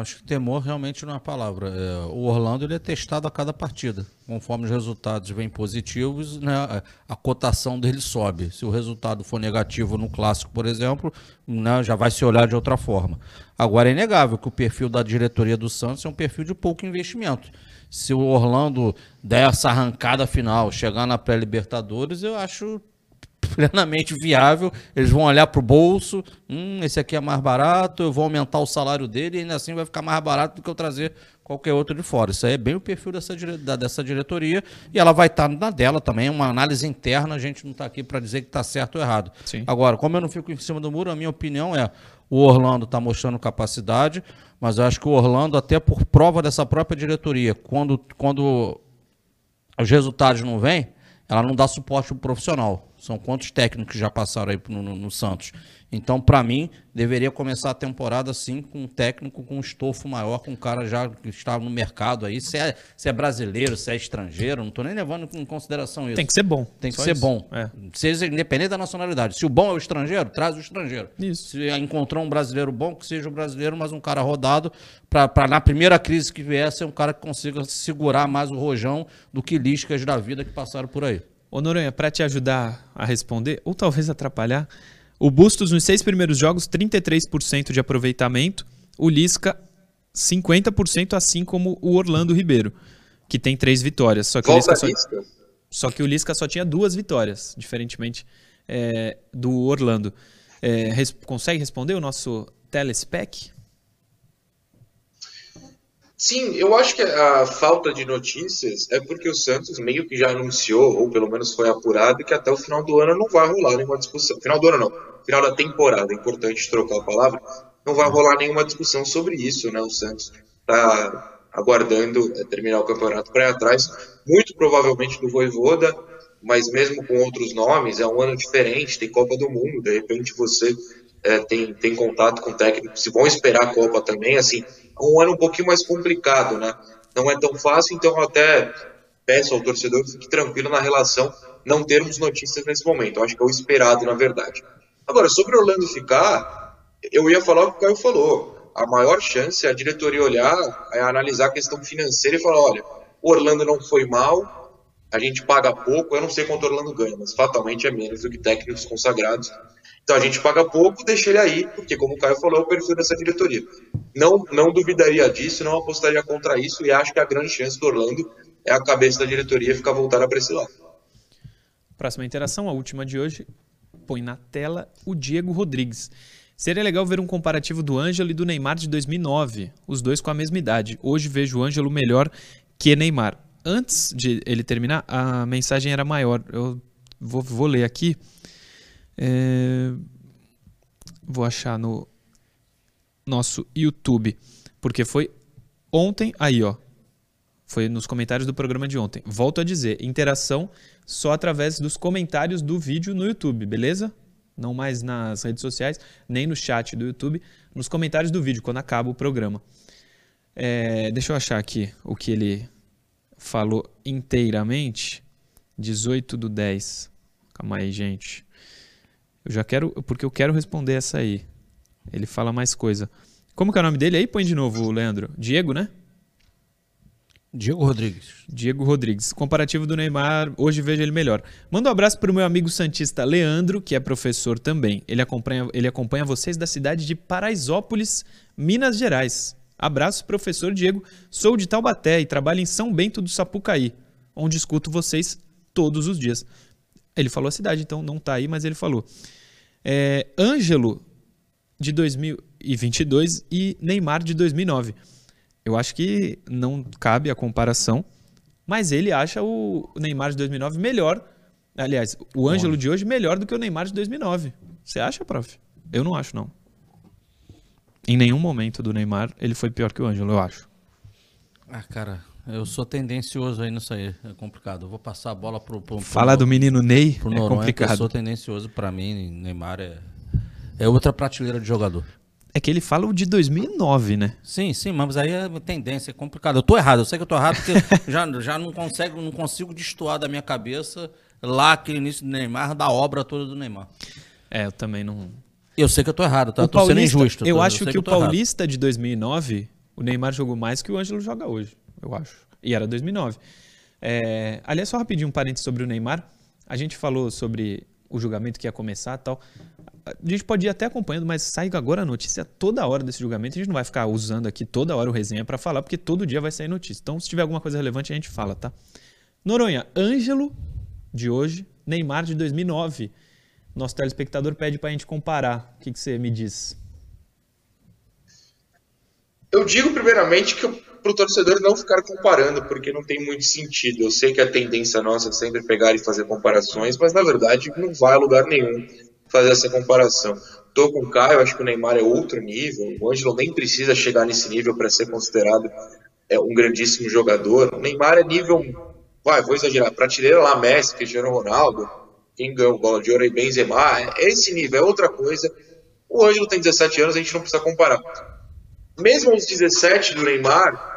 Acho que temor realmente não é a palavra. É, o Orlando ele é testado a cada partida. Conforme os resultados vêm positivos, né, a cotação dele sobe. Se o resultado for negativo no clássico, por exemplo, né, já vai se olhar de outra forma. Agora é inegável que o perfil da diretoria do Santos é um perfil de pouco investimento. Se o Orlando der essa arrancada final, chegar na pré-Libertadores, eu acho plenamente viável. Eles vão olhar para o bolso, hum, esse aqui é mais barato, eu vou aumentar o salário dele e ainda assim vai ficar mais barato do que eu trazer qualquer outro de fora. Isso aí é bem o perfil dessa, dessa diretoria e ela vai estar tá na dela também, uma análise interna, a gente não está aqui para dizer que está certo ou errado. Sim. Agora, como eu não fico em cima do muro, a minha opinião é o Orlando está mostrando capacidade, mas eu acho que o Orlando, até por prova dessa própria diretoria, quando, quando os resultados não vêm, ela não dá suporte pro profissional. São quantos técnicos já passaram aí no, no, no Santos? Então, para mim, deveria começar a temporada assim com um técnico com um estofo maior, com um cara já que está no mercado aí. Se é, se é brasileiro, se é estrangeiro, não estou nem levando em consideração isso. Tem que ser bom. Tem que ser isso. bom. É. Seja independente da nacionalidade. Se o bom é o estrangeiro, traz o estrangeiro. Isso. Se encontrou um brasileiro bom, que seja o brasileiro, mas um cara rodado, para na primeira crise que vier, ser um cara que consiga segurar mais o rojão do que liscas da vida que passaram por aí. Ô Noronha, para te ajudar a responder, ou talvez atrapalhar, o Bustos nos seis primeiros jogos, 33% de aproveitamento, o Lisca 50%, assim como o Orlando Ribeiro, que tem três vitórias. Só que, o Lisca, só... só que o Lisca só tinha duas vitórias, diferentemente é, do Orlando. É, res... Consegue responder o nosso telespec? Sim, eu acho que a falta de notícias é porque o Santos meio que já anunciou, ou pelo menos foi apurado, que até o final do ano não vai rolar nenhuma discussão. Final do ano não, final da temporada, é importante trocar a palavra, não vai rolar nenhuma discussão sobre isso, né? O Santos está aguardando é, terminar o campeonato para ir atrás, muito provavelmente do Voivoda, mas mesmo com outros nomes, é um ano diferente, tem Copa do Mundo, de repente você é, tem, tem contato com técnicos, se vão esperar a Copa também, assim, um ano um pouquinho mais complicado, né? Não é tão fácil, então eu até peço ao torcedor que fique tranquilo na relação, não termos notícias nesse momento. Eu acho que é o esperado, na verdade. Agora, sobre Orlando ficar, eu ia falar o que o Caio falou. A maior chance é a diretoria olhar, é analisar a questão financeira e falar: olha, o Orlando não foi mal, a gente paga pouco, eu não sei quanto o Orlando ganha, mas fatalmente é menos do que técnicos consagrados. Então a gente paga pouco, deixa ele aí, porque como o Caio falou, é o perfil dessa diretoria. Não, não duvidaria disso, não apostaria contra isso e acho que a grande chance do Orlando é a cabeça da diretoria ficar voltada para esse lado. Próxima interação, a última de hoje, põe na tela o Diego Rodrigues. Seria legal ver um comparativo do Ângelo e do Neymar de 2009, os dois com a mesma idade. Hoje vejo o Ângelo melhor que Neymar. Antes de ele terminar, a mensagem era maior. Eu vou, vou ler aqui. É... Vou achar no nosso YouTube, porque foi ontem, aí ó, foi nos comentários do programa de ontem. Volto a dizer, interação só através dos comentários do vídeo no YouTube, beleza? Não mais nas redes sociais, nem no chat do YouTube, nos comentários do vídeo, quando acaba o programa. É, deixa eu achar aqui o que ele falou inteiramente. 18 do 10. Calma aí, gente. Eu já quero, porque eu quero responder essa aí. Ele fala mais coisa. Como que é o nome dele aí? Põe de novo, Leandro. Diego, né? Diego Rodrigues. Diego Rodrigues. Comparativo do Neymar, hoje vejo ele melhor. Manda um abraço pro meu amigo Santista Leandro, que é professor também. Ele acompanha, ele acompanha vocês da cidade de Paraisópolis, Minas Gerais. Abraço, professor Diego. Sou de Taubaté e trabalho em São Bento do Sapucaí, onde escuto vocês todos os dias. Ele falou a cidade, então não tá aí, mas ele falou. É, Ângelo, de 2022, e Neymar, de 2009. Eu acho que não cabe a comparação, mas ele acha o Neymar de 2009 melhor. Aliás, o Ângelo de hoje melhor do que o Neymar de 2009. Você acha, prof? Eu não acho, não. Em nenhum momento do Neymar ele foi pior que o Ângelo, eu acho. Ah, cara, eu sou tendencioso aí nisso aí. É complicado. Eu vou passar a bola pro. pro, pro Falar do menino Ney pro é Noronha, Eu complicado. sou tendencioso pra mim. Neymar é. É outra prateleira de jogador. É que ele fala o de 2009, né? Sim, sim, mas aí é tendência, é complicado. Eu tô errado, eu sei que eu tô errado, porque já, já não, consigo, não consigo destoar da minha cabeça lá aquele início do Neymar, da obra toda do Neymar. É, eu também não. Eu sei que eu tô errado, tá? o Eu tô sendo Paulista, injusto. eu tô- acho sei que, eu o tô errado. Paulista de 2009, o Neymar jogou mais que o Ângelo joga hoje, eu acho. E era 2009. É, aliás, só rapidinho um parênteses sobre o Neymar. A gente falou sobre o julgamento que ia começar e tal. A gente pode ir até acompanhando, mas sai agora a notícia toda hora desse julgamento. A gente não vai ficar usando aqui toda hora o resenha pra falar, porque todo dia vai sair notícia. Então, se tiver alguma coisa relevante, a gente fala, tá? Noronha, Ângelo de hoje, Neymar de 2009. Nosso telespectador pede pra gente comparar. O que, que você me diz? Eu digo primeiramente que para o torcedor não ficar comparando, porque não tem muito sentido. Eu sei que a tendência nossa é sempre pegar e fazer comparações, mas na verdade não vai a lugar nenhum fazer essa comparação. Tô com o Caio, acho que o Neymar é outro nível. O Ângelo nem precisa chegar nesse nível para ser considerado é, um grandíssimo jogador. O Neymar é nível, vai, vou exagerar, prateleira lá, Messi, Cristiano Ronaldo, quem ganhou bola de ouro aí, Benzema, é esse nível, é outra coisa. O Ângelo tem 17 anos, a gente não precisa comparar mesmo aos 17 do Neymar,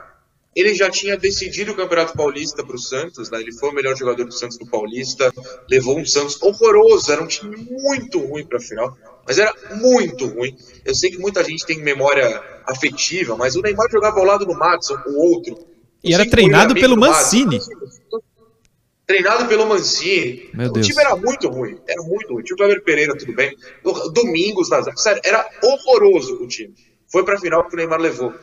ele já tinha decidido o Campeonato Paulista para o Santos, né? ele foi o melhor jogador do Santos do Paulista, levou um Santos horroroso, era um time muito ruim para a final, mas era muito ruim. Eu sei que muita gente tem memória afetiva, mas o Neymar jogava ao lado do Matson, o outro. E era treinado pelo Madison. Treinado pelo Mancini. Meu o Deus. time era muito ruim. Era muito ruim. Tinha o Kleber Pereira, tudo bem. Domingos, na. Sério, era horroroso o time. Foi pra final que o Neymar levou.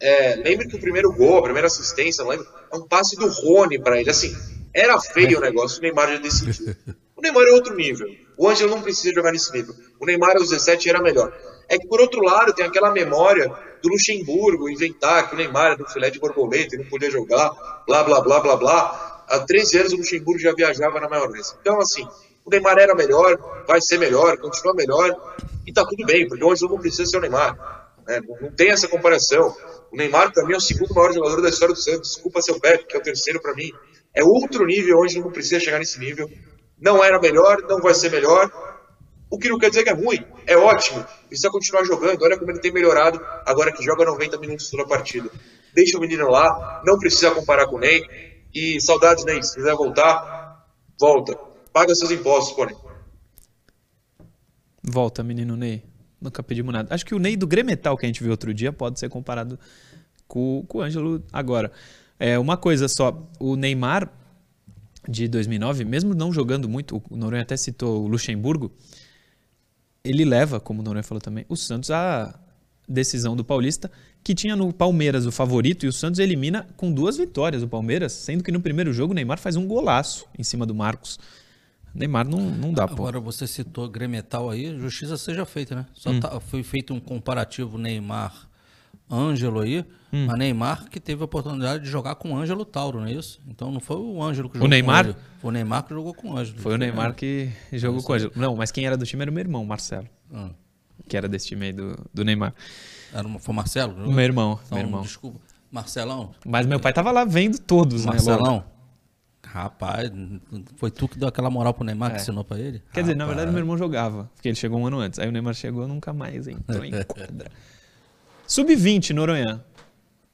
É, lembre que o primeiro gol, a primeira assistência, não lembro, é um passe do Rony pra ele. Assim, era feio o negócio, o Neymar já decidiu. O Neymar é outro nível. O Ângelo não precisa jogar nesse nível. O Neymar aos 17 era melhor. É que, por outro lado, tem aquela memória do Luxemburgo inventar que o Neymar era do filé de borboleta e não podia jogar, blá, blá, blá, blá, blá. Há 13 anos o Luxemburgo já viajava na maionese. Então, assim, o Neymar era melhor, vai ser melhor, continua melhor, e tá tudo bem, porque Ângelo não precisa ser o Neymar. né? Não, tem essa comparação. O Neymar, pra mim, é o segundo maior jogador da história do Santos. Desculpa seu Pepe, que é o terceiro pra mim. É outro nível, Ângelo não precisa chegar nesse nível. Não era melhor, não vai ser melhor. O que não quer dizer que é ruim, é ótimo. Precisa continuar jogando. Olha como ele tem melhorado agora que joga 90 minutos toda a partida. Deixa o menino lá, não precisa comparar com o Ney. E saudades, Ney. Se quiser voltar, volta. Paga seus impostos, Ney. Volta, menino Ney. Nunca pedimos nada. Acho que o Ney do Gremetal que a gente viu outro dia pode ser comparado com, com o Ângelo agora. É, uma coisa só, o Neymar de 2009, mesmo não jogando muito, o Noronha até citou o Luxemburgo, ele leva, como o Noronha falou também, o Santos à decisão do Paulista, que tinha no Palmeiras o favorito, e o Santos elimina com duas vitórias o Palmeiras, sendo que no primeiro jogo o Neymar faz um golaço em cima do Marcos. Neymar não, não dá, pô. Agora você citou Gremetal aí, justiça seja feita, né? Só Hum. tá- foi feito um comparativo Neymar Ângelo aí, Hum. mas Neymar que teve a oportunidade de jogar com o Ângelo Tauro, não é isso? Então não foi o Ângelo que jogou Neymar? com ele. Foi o Neymar que jogou com o Ângelo. Foi o Neymar que jogou com o Ângelo. Não, mas quem era do time era o meu irmão, Marcelo. Ah, Que era desse time aí do, do Neymar. era uma- foi o Marcelo? que? O meu irmão, Então, meu irmão. Desculpa. Marcelão? Mas meu pai tava lá vendo todos, né? Marcelão? Rapaz, foi tu que deu aquela moral pro Neymar que É. ensinou pra ele? Quer dizer, na Rapaz. verdade, meu irmão jogava, porque ele chegou um ano antes. Aí o Neymar chegou nunca mais entrou em quadra. Sub-20, Noronha.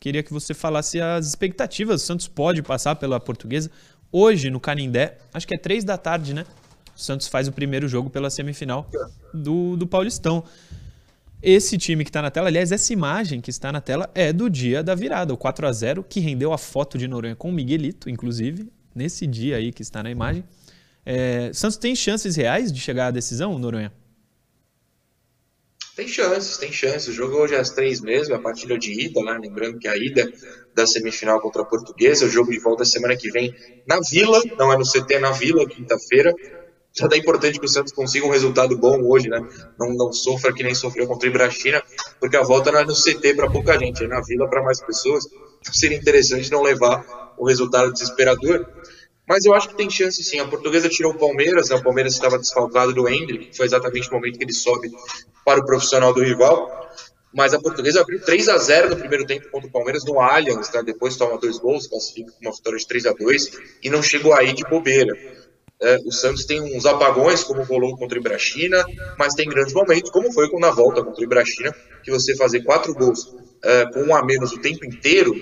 Queria que você falasse as expectativas. O Santos pode passar pela portuguesa. Hoje, no Canindé, acho que é três da tarde, né? O Santos faz o primeiro jogo pela semifinal do, do Paulistão. Esse time que está na tela, aliás, essa imagem que está na tela é do dia da virada, o 4 a 0 que rendeu a foto de Noronha com o Miguelito, inclusive, nesse dia aí que está na imagem. É, Santos tem chances reais de chegar à decisão, Noronha? Tem chances, tem chances. O jogo hoje é às três mesmo, a partida de ida, né? Lembrando que a ida da semifinal contra a Portuguesa, o jogo de volta semana que vem na Vila, não é no CT, é na Vila, quinta-feira. Já é importante que o Santos consiga um resultado bom hoje, né? Não, não sofra que nem sofreu contra o Ibrachina, porque a volta não é no CT para pouca gente, é na Vila para mais pessoas. Então seria interessante não levar o resultado desesperador. Mas eu acho que tem chance sim. A portuguesa tirou o Palmeiras, né? o Palmeiras estava desfalcado do Hendrick, foi exatamente o momento que ele sobe para o profissional do rival. Mas a portuguesa abriu 3 a 0 no primeiro tempo contra o Palmeiras no Allianz, tá? depois toma dois gols, classifica com uma vitória de 3 a 2 e não chegou aí de bobeira. É, o Santos tem uns apagões, como rolou contra o Ibrachina, mas tem grandes momentos, como foi na volta contra o Ibrachina, que você fazer quatro gols é, com um a menos o tempo inteiro,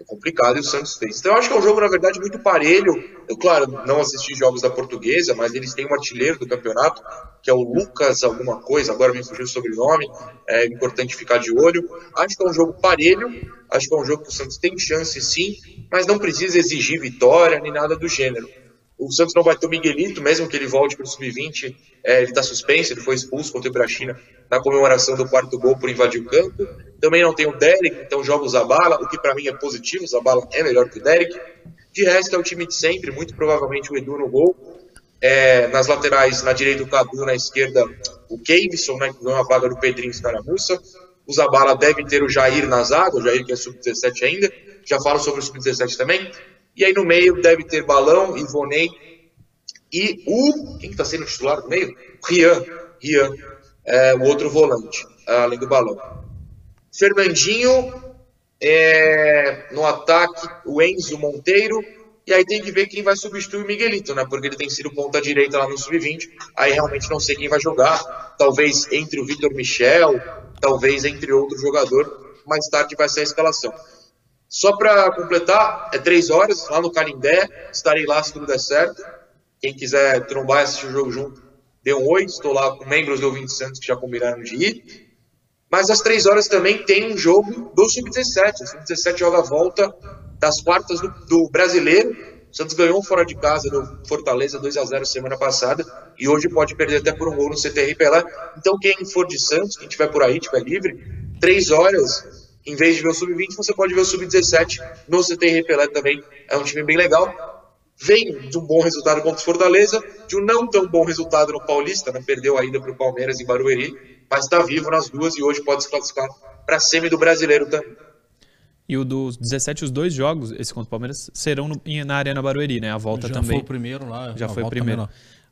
é complicado e o Santos fez. Então eu acho que é um jogo, na verdade, muito parelho. Eu, claro, não assisti jogos da portuguesa, mas eles têm um artilheiro do campeonato, que é o Lucas alguma coisa, agora me fugiu o sobrenome, é importante ficar de olho. Acho que é um jogo parelho, acho que é um jogo que o Santos tem chance sim, mas não precisa exigir vitória nem nada do gênero. O Santos não vai ter o Miguelito, mesmo que ele volte para o Sub-20, é, ele está suspenso, ele foi expulso contra o Ibrachina na comemoração do quarto gol por invadir o campo. Também não tem o Derek, então joga o Zabala, o que para mim é positivo, o Zabala é melhor que o Derek. De resto é o time de sempre, muito provavelmente o Edu no gol. É, nas laterais, na direita o Cadu, na esquerda o Kevson, né, que ganhou a vaga do Pedrinho Escaramuça. O Zabala deve ter o Jair na o Jair que é sub-17 ainda. Já falo sobre o sub-17 também. E aí no meio deve ter Balão, Ivonei e o. Quem está sendo titular no meio? Rian. Rian, é, o outro volante, além do Balão. Fernandinho, é, no ataque, o Enzo Monteiro. E aí tem que ver quem vai substituir o Miguelito, né? Porque ele tem sido ponta direita lá no Sub-20. Aí realmente não sei quem vai jogar. Talvez entre o Vitor Michel, talvez entre outro jogador. Mais tarde vai ser a escalação. Só para completar, é três horas lá no Canindé. Estarei lá se tudo der certo. Quem quiser trombar e assistir o jogo junto, dê um oi. Estou lá com membros do Ouvinte Santos que já combinaram de ir. Mas às três horas também tem um jogo do Sub-17. O Sub-17 joga a volta das quartas do, do Brasileiro. O Santos ganhou fora de casa do Fortaleza 2 a 0 semana passada e hoje pode perder até por um gol no CTR Pelé. Então quem for de Santos, quem estiver por aí, estiver livre, três horas em vez de ver o Sub-20, você pode ver o Sub-17 no CTR Pelé também. É um time bem legal. Vem de um bom resultado contra o Fortaleza, de um não tão bom resultado no Paulista, né? perdeu a ida para o Palmeiras em Barueri, mas está vivo nas duas e hoje pode se classificar para a semi do Brasileiro também. E o dos 17, os dois jogos, esse contra o Palmeiras, serão no, na Arena Barueri, né? A volta Já também. foi o primeiro lá. Já foi o primeiro.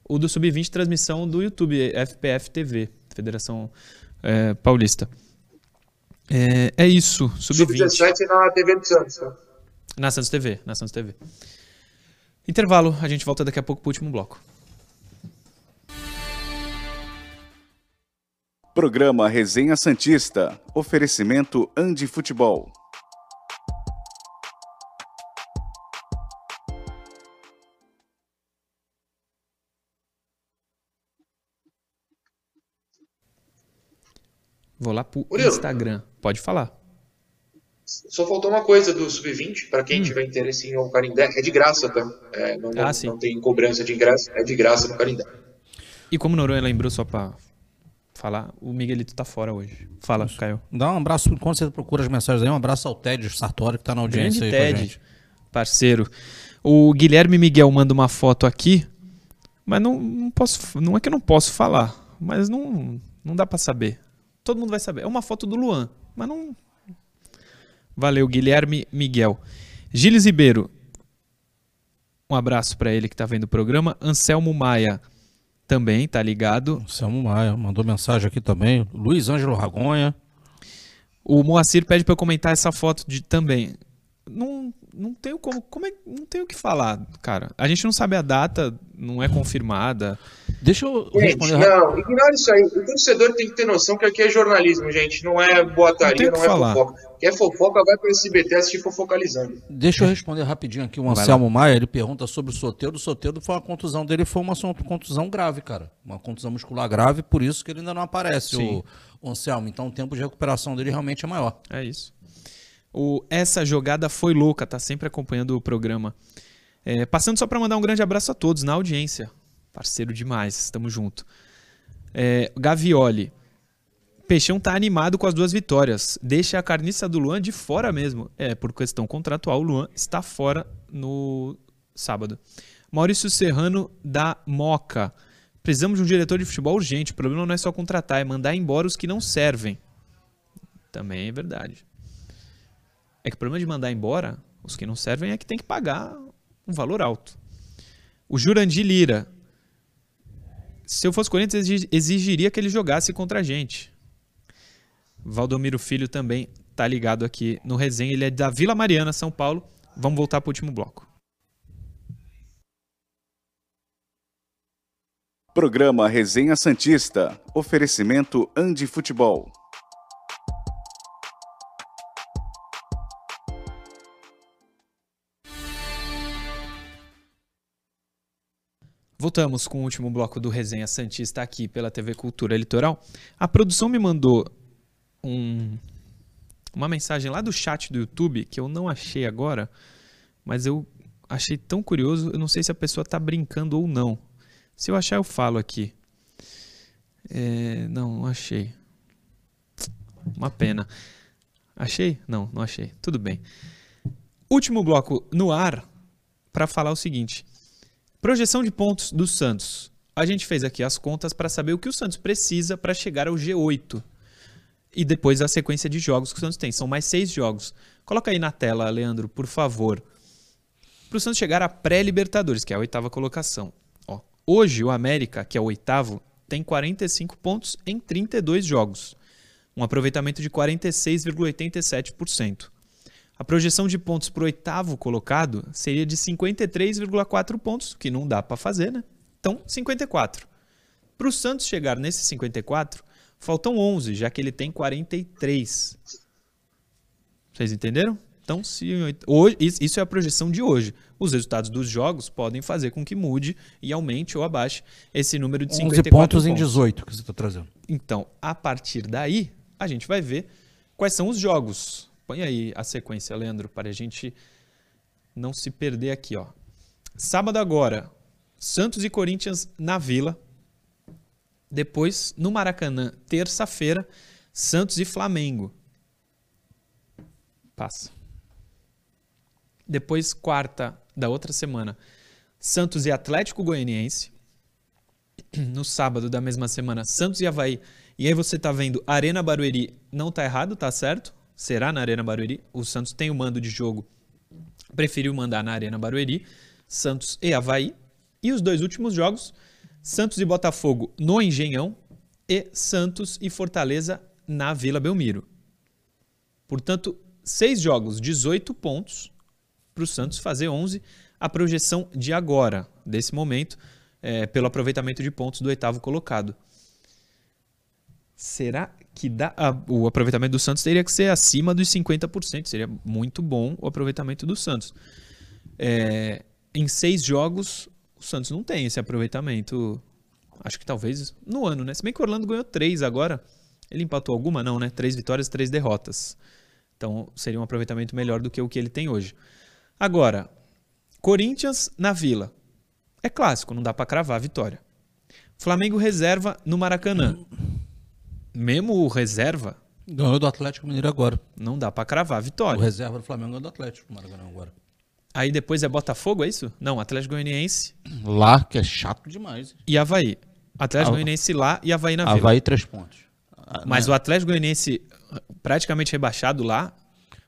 O do Sub-20, transmissão do YouTube, FPF TV, Federação é, Paulista. É, é isso, Sub-20. Sub-17 na TV do Santos. Tá? Na Santos TV, na Santos TV. Intervalo, a gente volta daqui a pouco pro último bloco. Programa Resenha Santista. Oferecimento Andi Futebol. Vou lá pro Murilo. Instagram. Pode falar. Só faltou uma coisa do Sub-20, para quem tiver interesse em ir ao Carindé, é de graça, tá? É, não, não, Hum. Ah, sim. não tem cobrança de ingresso, é de graça no Carindé. E como o Noronha lembrou só pra falar, o Miguelito tá fora hoje. Fala, Caio. Dá um abraço, quando você procura as mensagens aí, um abraço ao Ted Sartori, que tá na audiência Grande aí com a Ted, gente. parceiro. O Guilherme Miguel manda uma foto aqui, mas não, não posso, não é que eu não posso falar, mas não, não dá pra saber. Todo mundo vai saber. É uma foto do Luan, mas não. Valeu, Guilherme Miguel. Gilles Ribeiro. Um abraço pra ele que tá vendo o programa. Anselmo Maia também tá ligado. Selmo Maia mandou mensagem aqui também. Luiz Ângelo Ragonha. O Moacir pede pra eu comentar essa foto de também. Não, não tenho como, como é, não tenho o que falar, cara. A gente não sabe a data, não é confirmada. Deixa eu Gente, responder não, ignora isso aí. O torcedor tem que ter noção que aqui é jornalismo, gente. Não é Não tem boataria, o que não, é falar. fofoca. Quer fofoca, vai para o SBT assistir fofocalizando. Deixa eu responder rapidinho aqui. O Anselmo Maia, ele pergunta sobre o Soteldo. O Soteldo foi uma contusão dele, foi uma contusão grave, cara. Uma contusão muscular grave, por isso que ele ainda não aparece, Sim. o, o Anselmo. Então o tempo de recuperação dele realmente é maior. É isso. O Essa Jogada Foi Louca, tá sempre acompanhando o programa. É, passando só para mandar um grande abraço a todos na audiência. Parceiro demais, estamos junto. É, Gavioli. Peixão tá animado com as duas vitórias. Deixa a carniça do Luan de fora mesmo. É, por questão contratual, o Luan está fora no sábado. Maurício Serrano da Moca. Precisamos de um diretor de futebol urgente. O problema não é só contratar, é mandar embora os que não servem. Também é verdade. É que o problema de mandar embora os que não servem é que tem que pagar um valor alto. O Jurandir Lira. Se eu fosse Corinthians, exi- exigiria que ele jogasse contra a gente. Valdomiro Filho também tá ligado aqui no resenha. Ele é da Vila Mariana, São Paulo. Vamos voltar para o último bloco. Programa Resenha Santista. Oferecimento Andi Futebol. Voltamos com o último bloco do Resenha Santista aqui pela TV Cultura Litoral. A produção me mandou um- uma mensagem lá do chat do YouTube que eu não achei agora, mas eu achei tão curioso, eu não sei se a pessoa tá brincando ou não. Se eu achar, eu falo aqui. É, não, não achei. Uma pena. Achei? Não, não achei. Tudo bem. Último bloco no ar para falar o seguinte. Projeção de pontos do Santos. A gente fez aqui as contas para saber o que o Santos precisa para chegar ao G8. E depois a sequência de jogos que o Santos tem. São mais seis jogos. Coloca aí na tela, Leandro, por favor. Para o Santos chegar à pré-Libertadores, que é a oitava colocação. Ó, hoje o América, que é o oitavo, tem 45 pontos em 32 jogos. Um aproveitamento de 46,87%. A projeção de pontos para o oitavo colocado seria de 53,4 pontos, que não dá para fazer, né? Então, 54. Para o Santos chegar nesses 54, faltam 11, já que ele tem 43. Vocês entenderam? Então, se hoje, isso é a projeção de hoje. Os resultados dos jogos podem fazer com que mude e aumente ou abaixe esse número de 11 54 pontos em pontos. 18 que você está trazendo. Então, a partir daí, a gente vai ver quais são os jogos. Põe aí a sequência, Leandro, para a gente não se perder aqui, ó. Sábado agora, Santos e Corinthians na Vila. Depois, no Maracanã, terça-feira, Santos e Flamengo. Passa. Depois, quarta da outra semana, Santos e Atlético Goianiense no sábado da mesma semana, Santos e Havaí. E aí você tá vendo Arena Barueri não tá errado, tá certo? Será na Arena Barueri. O Santos tem o mando de jogo. Preferiu mandar na Arena Barueri. Santos e Havaí. E os dois últimos jogos, Santos e Botafogo no Engenhão e Santos e Fortaleza na Vila Belmiro. Portanto, seis jogos, 18 pontos para o Santos fazer 11. A projeção de agora, desse momento, é, pelo aproveitamento de pontos do oitavo colocado. Será que dá. ah, o aproveitamento do Santos teria que ser acima dos 50%. Seria muito bom o aproveitamento do Santos. É, em seis jogos, o Santos não tem esse aproveitamento. Acho que talvez no ano, né? Se bem que o Orlando ganhou três agora. Ele empatou alguma? Não, né? Três vitórias, três derrotas. Então seria um aproveitamento melhor do que o que ele tem hoje. Agora, Corinthians na Vila. É clássico, não dá pra cravar a vitória. Flamengo reserva no Maracanã. Mesmo o reserva, Ganhou do Atlético Mineiro agora. não dá pra cravar a O vitória. reserva do Flamengo é do Atlético Maracanã agora. Aí depois é Botafogo, é isso? Não, Atlético Goianiense Lá, que é chato demais. e Havaí. Atlético Goianiense lá e Havaí na Vila. Havaí, três pontos. Mas né? o Atlético Goianiense praticamente rebaixado lá,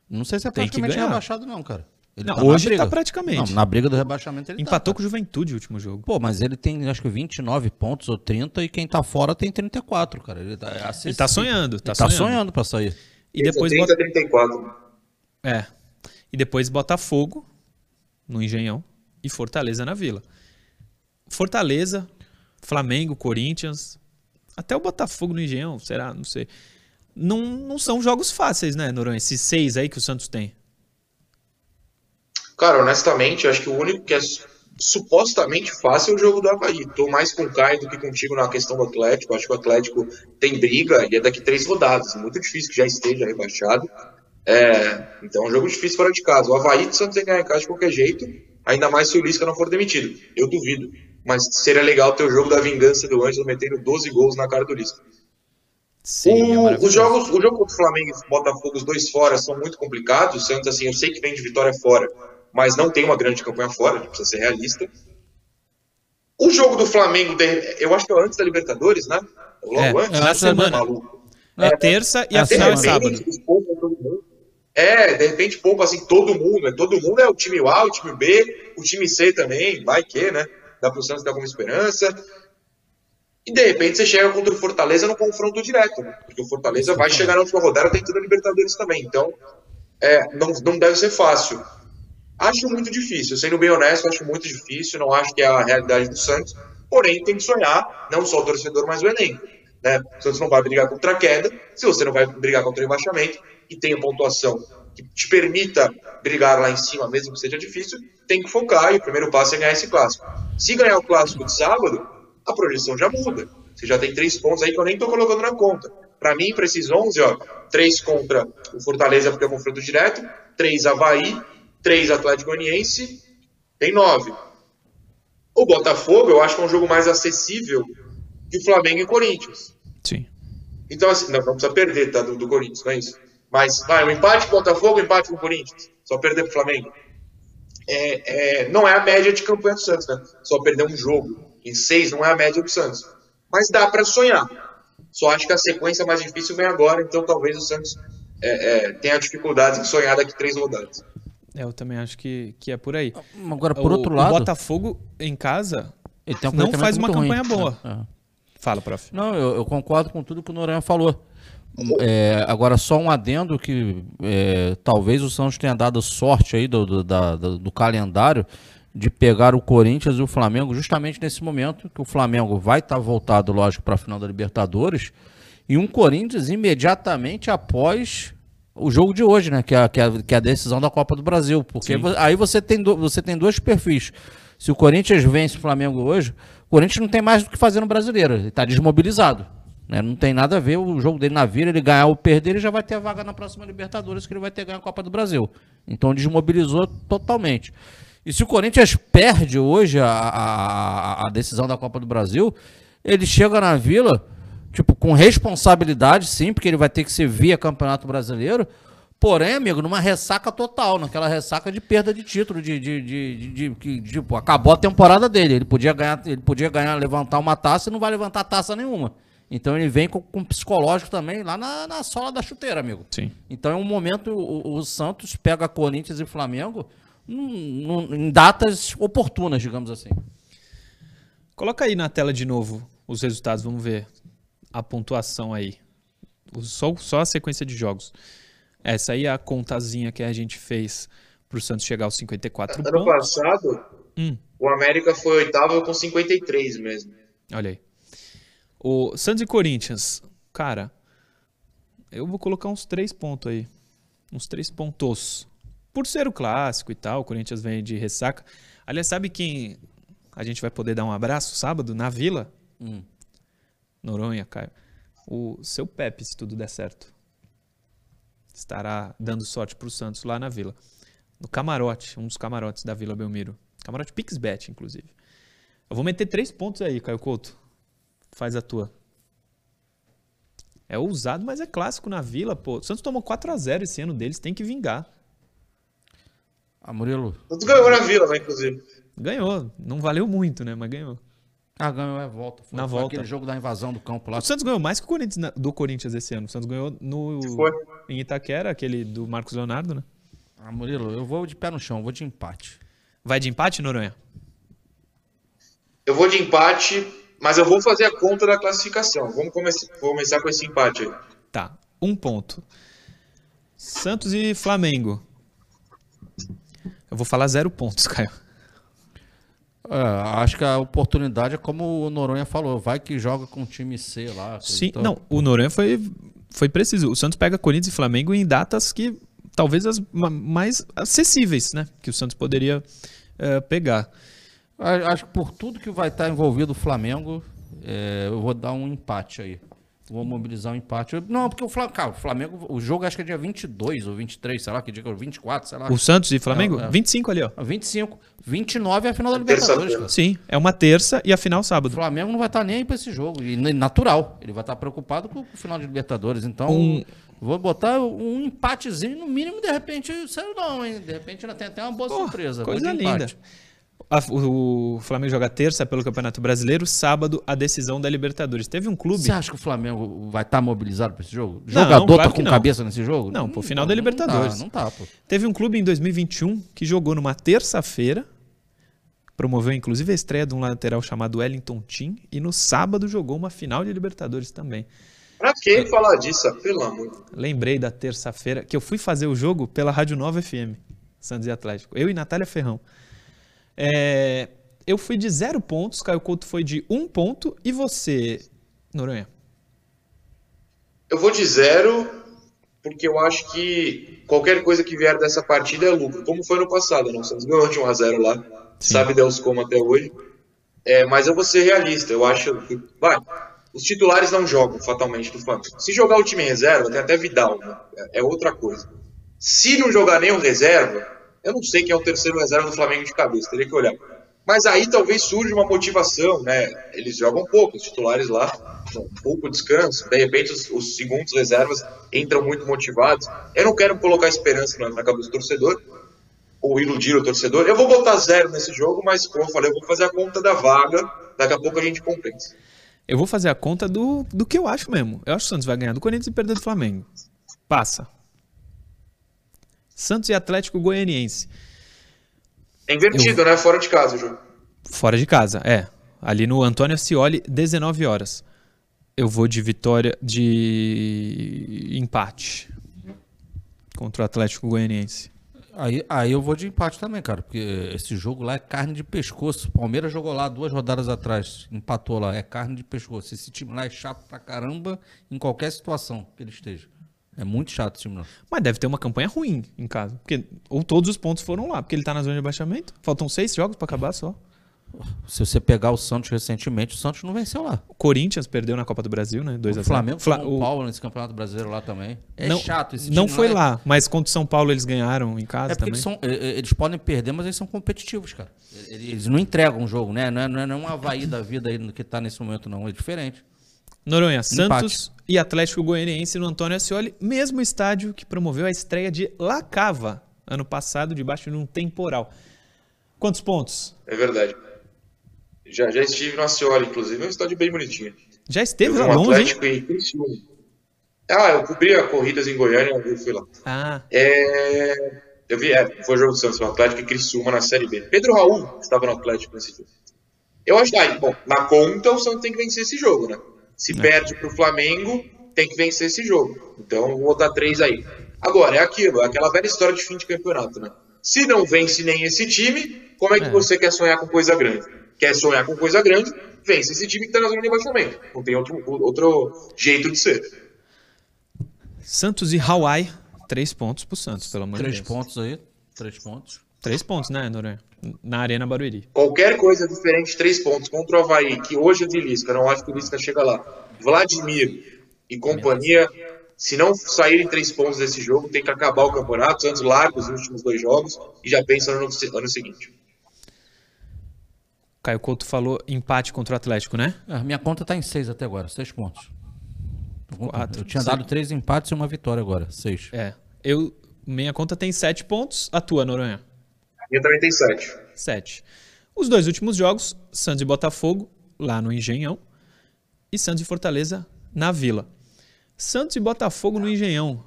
Não sei se é praticamente rebaixado, não, cara. Ele Não, na hoje tá praticamente. Não, na briga do rebaixamento ele empatou tá, com o Juventude no último jogo. Pô, mas ele tem acho que 29 pontos ou 30 e quem tá fora tem 34, cara. Ele tá, é Ele tá sonhando, tá, Ele tá sonhando. sonhando pra sair. E depois 30, 34. É. E depois Botafogo no Engenhão e Fortaleza na Vila. Fortaleza, Flamengo, Corinthians, até o Botafogo no Engenhão, será? Não sei. Não, não são jogos fáceis, né, Noronha? Esses seis aí que o Santos tem. Cara, honestamente, acho que o único que é supostamente fácil é o jogo do Havaí. Tô mais com o Caio do que contigo na questão do Atlético. Acho que o Atlético tem briga e é daqui três rodadas. Muito difícil que já esteja rebaixado. É, então é um jogo difícil fora de casa. O Havaí do Santos tem que ganhar em casa de qualquer jeito, ainda mais se o Lisca não for demitido. Eu duvido. Mas seria legal ter o jogo da vingança do Ângelo metendo 12 gols na cara do Lisca. Sim, o, é os jogos, o jogo contra o Flamengo e Botafogo, os dois fora, são muito complicados. O Santos, assim, eu sei que vem de vitória fora, mas não tem uma grande campanha fora, precisa ser realista. O jogo do Flamengo, eu acho que é antes da Libertadores, né? Logo é, antes. É na semana. Maluco. É, é terça e a final é sábado. É, de repente poupa assim todo mundo. É, todo mundo é o time A, o time B, o time C também, vai que, né? Dá pro Santos dar alguma esperança. E de repente você chega contra o Fortaleza no confronto direto, né? Porque o Fortaleza vai chegar na última rodada tentando a Libertadores também. Então, é, não, não deve ser fácil. Acho muito difícil, sendo bem honesto, acho muito difícil. Não acho que é a realidade do Santos. Porém, tem que sonhar, não só o torcedor, mas o elenco. Né? O Santos não vai brigar contra a queda, se você não vai brigar contra o rebaixamento e tem a pontuação que te permita brigar lá em cima, mesmo que seja difícil, tem que focar e o primeiro passo é ganhar esse clássico. Se ganhar o clássico de sábado, a projeção já muda. Você já tem três pontos aí que eu nem estou colocando na conta. Para mim, para esses 11, ó, três contra o Fortaleza, porque é confronto direto, três Havaí, três Atlético Goianiense, tem nove. O Botafogo, eu acho que é um jogo mais acessível que Flamengo e Corinthians. Sim. Então, assim, não, não precisa perder, tá, do, do Corinthians, não é isso? Mas, vai, um empate com o Botafogo, um empate com o Corinthians. Só perder pro Flamengo. É, é, não é a média de campanha do Santos, né? Só perder um jogo em seis não é a média do Santos. Mas dá para sonhar. Só acho que a sequência mais difícil vem agora, então talvez o Santos é, é, tenha dificuldades em sonhar daqui três rodadas. É, eu também acho que, que é por aí. Agora, por o, outro lado. O Botafogo em casa um não faz uma campanha ruim. boa. É. Fala, prof. Não, eu, eu, concordo com tudo que o Noronha falou. É, agora, só um adendo que é, talvez o Santos tenha dado sorte aí do, do, da, do calendário de pegar o Corinthians e o Flamengo justamente nesse momento que o Flamengo vai estar tá voltado, lógico, para a final da Libertadores e um Corinthians imediatamente após o jogo de hoje, né? Que é, que é, que é a decisão da Copa do Brasil. Porque Sim. aí você tem, do, você tem dois perfis. Se o Corinthians vence o Flamengo hoje, o Corinthians não tem mais o que fazer no brasileiro. Ele está desmobilizado. Né? Não tem nada a ver o jogo dele na vila, ele ganhar ou perder, ele já vai ter a vaga na próxima Libertadores, que ele vai ter ganho a Copa do Brasil. Então desmobilizou totalmente. E se o Corinthians perde hoje a, a, a decisão da Copa do Brasil, ele chega na vila, tipo, com responsabilidade, sim, porque ele vai ter que ser via Campeonato Brasileiro. Porém, amigo, numa ressaca total, naquela ressaca de perda de título, de, de, de, de, tipo, acabou a temporada dele. Ele podia ganhar, ele podia ganhar, levantar uma taça e não vai levantar taça nenhuma. Então ele vem com, com psicológico também lá na, na sola da chuteira, amigo. Sim. Então é um momento, o, o Santos pega Corinthians e Flamengo em datas oportunas, digamos assim. Coloca aí na tela de novo os resultados, vamos ver a pontuação aí. Só, só a sequência de jogos. Essa aí é a contazinha que a gente fez para o Santos chegar aos 54 ano pontos. Ano passado, hum. o América foi oitavo com 53 mesmo. Olha aí. O Santos e Corinthians, cara, eu vou colocar uns três pontos aí. Uns três pontos por ser o clássico e tal, o Corinthians vem de ressaca. Aliás, sabe quem a gente vai poder dar um abraço sábado na Vila? Hum. Noronha, Caio. O seu Pepe, se tudo der certo. Estará dando sorte para o Santos lá na Vila. No camarote, um dos camarotes da Vila Belmiro. Camarote Pixbet, inclusive. Eu vou meter três pontos aí, Caio Couto. Faz a tua. É ousado, mas é clássico na Vila, pô. O Santos tomou 4 a 0 esse ano deles, tem que vingar. Ah, Murilo. Tu ganhou na Vila, né, inclusive. Ganhou. Não valeu muito, né? Mas ganhou. Ah, ganhou, é volta. Foi, na foi volta. aquele jogo da invasão do campo lá. O Santos ganhou mais que o Corinthians do Corinthians esse ano. O Santos ganhou no, foi. em Itaquera, aquele do Marcos Leonardo, né? Ah, Murilo, eu vou de pé no chão, vou de empate. Vai de empate, Noronha? Eu vou de empate, mas eu vou fazer a conta da classificação. Vamos começar, começar com esse empate aí. Tá, um ponto. Santos e Flamengo. Eu vou falar zero pontos, Caio. É, acho que a oportunidade é como o Noronha falou, vai que joga com o time C lá. Sim, não, o Noronha foi, foi preciso. O Santos pega Corinthians e Flamengo em datas que talvez as ma- mais acessíveis, né? Que o Santos poderia eh, pegar. Acho que por tudo que vai estar envolvido o Flamengo, é, eu vou dar um empate aí. Vou mobilizar um empate. Eu- Não, porque o Flamengo, cara, o Flamengo, o jogo acho que é dia 22 ou 23, sei lá, que dia que é, 24, sei lá. O Santos e Flamengo? É, é. 25 ali, ó. 25, 29 é a final da Terça-feira. Libertadores, cara. Sim, é uma terça e a final O sábado. Flamengo não vai estar nem aí pra esse jogo. E natural. Ele vai estar preocupado com o final de Libertadores. Então, Um- vou botar um empatezinho, no mínimo, de repente, sério não, hein? De repente ainda tem até uma boa Pô, surpresa. Coisa linda. empate. O, Flamengo joga terça pelo Campeonato Brasileiro, sábado a decisão da Libertadores. Teve um clube. Você acha que o Flamengo vai estar mobilizado pra esse jogo? Não, Jogador claro tá com não. cabeça nesse jogo? Não, pô, final da Libertadores. Não tá, não tá, pô. Teve um clube em 2021 que jogou numa terça-feira, promoveu inclusive a estreia de um lateral chamado Wellington Tim, e no sábado jogou uma final de Libertadores também. Pra que falar disso? ah, Pelo amor de Deus. Lembrei da terça-feira que eu fui fazer o jogo pela Rádio Nova FM, Santos e Atlético. Eu e Natália Ferrão. É, eu fui de zero pontos, Caio Couto foi de um ponto, e você, Noronha? Eu vou de zero, porque eu acho que qualquer coisa que vier dessa partida é lucro, como foi no passado, né? O Santos ganhou de 1 a 0 lá, sabe Deus como até hoje. É, mas eu vou ser realista, eu acho que. Vai, os titulares não jogam fatalmente do Flamengo. Se jogar o time em reserva, tem até Vidal, né? É- é outra coisa. Se não jogar nem o reserva, eu não sei quem é o terceiro reserva do Flamengo de cabeça, teria que olhar. Mas aí talvez surja uma motivação, né? Eles jogam pouco, os titulares lá, com pouco descanso. De repente, os, os segundos reservas entram muito motivados. Eu não quero colocar esperança na, na cabeça do torcedor, ou iludir o torcedor. Eu vou botar zero nesse jogo, mas como eu falei, eu vou fazer a conta da vaga. Daqui a pouco a gente compensa. Eu vou fazer a conta do, do que eu acho mesmo. Eu acho que o Santos vai ganhar do Corinthians e perder do Flamengo. Passa. Santos e Atlético Goianiense. É invertido, né? Fora de casa o jogo. Fora de casa, é. Ali no Antônio Ascioli, 19 horas. Eu vou de vitória de empate contra o Atlético Goianiense. Aí, aí eu vou de empate também, cara, porque esse jogo lá é carne de pescoço. O Palmeiras jogou lá duas rodadas atrás, empatou lá, é carne de pescoço. Esse time lá é chato pra caramba em qualquer situação que ele esteja. É muito chato esse time lá. Mas deve ter uma campanha ruim em casa. Porque, ou todos os pontos foram lá, porque ele tá na zona de abaixamento. Faltam seis jogos pra acabar só. Se você pegar o Santos recentemente, o Santos não venceu lá. O Corinthians perdeu na Copa do Brasil, né? 2 a O 0. Flamengo, Fla- São o- Paulo nesse Campeonato Brasileiro lá também. É não, chato esse Não foi é- lá, mas contra o São Paulo eles ganharam em casa É também. eles, são, eles podem perder, mas eles são competitivos, cara. Eles não entregam o jogo, né? Não é, não é, não é um Havaí da vida aí que tá nesse momento, não. É diferente. Noronha, Santos e Atlético Goianiense no Antônio Ascioli, mesmo estádio que promoveu a estreia de La Cava ano passado, debaixo de um temporal. Quantos pontos? É verdade. Já, já estive no Acioli, inclusive, é um estádio bem bonitinho. Já esteve lá um longe, hein? Atlético e Criciúma. Ah, eu cobria corridas em Goiânia, eu fui lá. Ah, É, eu vi, é, foi o jogo do Santos, o Atlético e Criciúma na Série B. Pedro Raul estava no Atlético nesse jogo. Eu acho que, aí, bom, na conta o Santos tem que vencer esse jogo, né? Se perde pro Flamengo, tem que vencer esse jogo. Então, vou botar três aí. Agora, é aquilo, é aquela velha história de fim de campeonato, né? Se não vence nem esse time, como é que É. você quer sonhar com coisa grande? Quer sonhar com coisa grande, vence esse time que tá na zona de abaixamento. Não tem outro, outro jeito de ser. Santos e Hawaii, três pontos pro Santos, pelo amor Três de Deus. pontos aí. Três pontos. Três pontos, né, Noronha? Na Arena Barueri. Qualquer coisa diferente, três pontos contra o Havaí, que hoje é de Lisca, não acho que o Lisca chega lá. Vladimir e companhia, se não saírem três pontos desse jogo, tem que acabar o campeonato. Santos larga os últimos dois jogos e já pensa no ano, ano seguinte. Caio Couto falou empate contra o Atlético, né? A minha conta tá em seis até agora, seis pontos. Quatro. Eu tinha dado três empates e uma vitória agora, seis. É. Eu, minha conta tem sete pontos, a tua, Noronha? Minha também tem sete. 7. Os dois últimos jogos, Santos e Botafogo, lá no Engenhão, e Santos e Fortaleza, na Vila. Santos e Botafogo no Engenhão.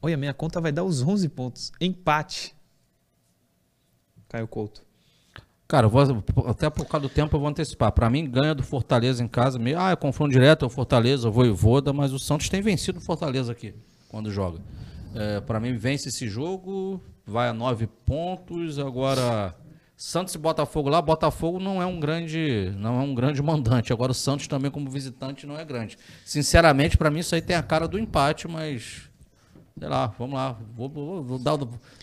Olha, minha conta vai dar os 11 pontos. Empate. Caio Couto. Cara, eu vou, até por causa do tempo eu vou antecipar. Pra mim, ganha do Fortaleza em casa. meio- Ah, é confronto direto, é o Fortaleza, o Voivoda, mas o Santos tem vencido o Fortaleza aqui, quando joga. É, para mim, vence esse jogo, vai a nove pontos. Agora, Santos e Botafogo lá. Botafogo não é um grande, não é um grande mandante. Agora, o Santos também, como visitante, não é grande. Sinceramente, para mim, isso aí tem a cara do empate, mas. Sei lá, vamos lá. Vou, vou, vou dar,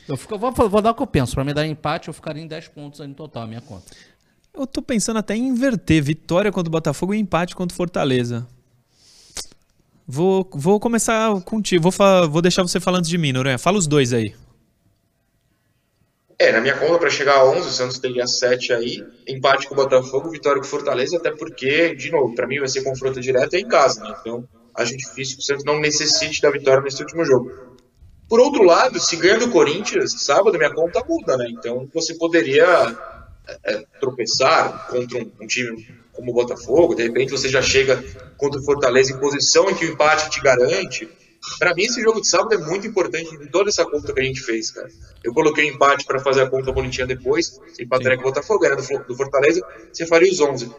eu fico, vou, vou dar o que eu penso. Para mim dar empate, eu ficaria em 10 pontos aí no total, a minha conta. Eu tô pensando até em inverter vitória contra o Botafogo e empate contra o Fortaleza. Vou, vou começar contigo. Vou, vou deixar você falando de mim, Noronha. Fala os dois aí. É, na minha conta, para chegar a 11, o Santos teria 7 aí. Empate com o Botafogo, vitória com o Fortaleza, até porque, de novo, para mim vai ser confronto direto em casa, né? Então, acho difícil que o Santos não necessite da vitória nesse último jogo. Por outro lado, se ganha do Corinthians, sábado minha conta muda, né? Então, você poderia é, tropeçar contra um, um time como o Botafogo, de repente você já chega contra o Fortaleza em posição em que o empate te garante. Para mim, esse jogo de sábado é muito importante em toda essa conta que a gente fez, cara. Eu coloquei empate para fazer a conta bonitinha depois, se o Botafogo, ganhar do Fortaleza, você faria os 11.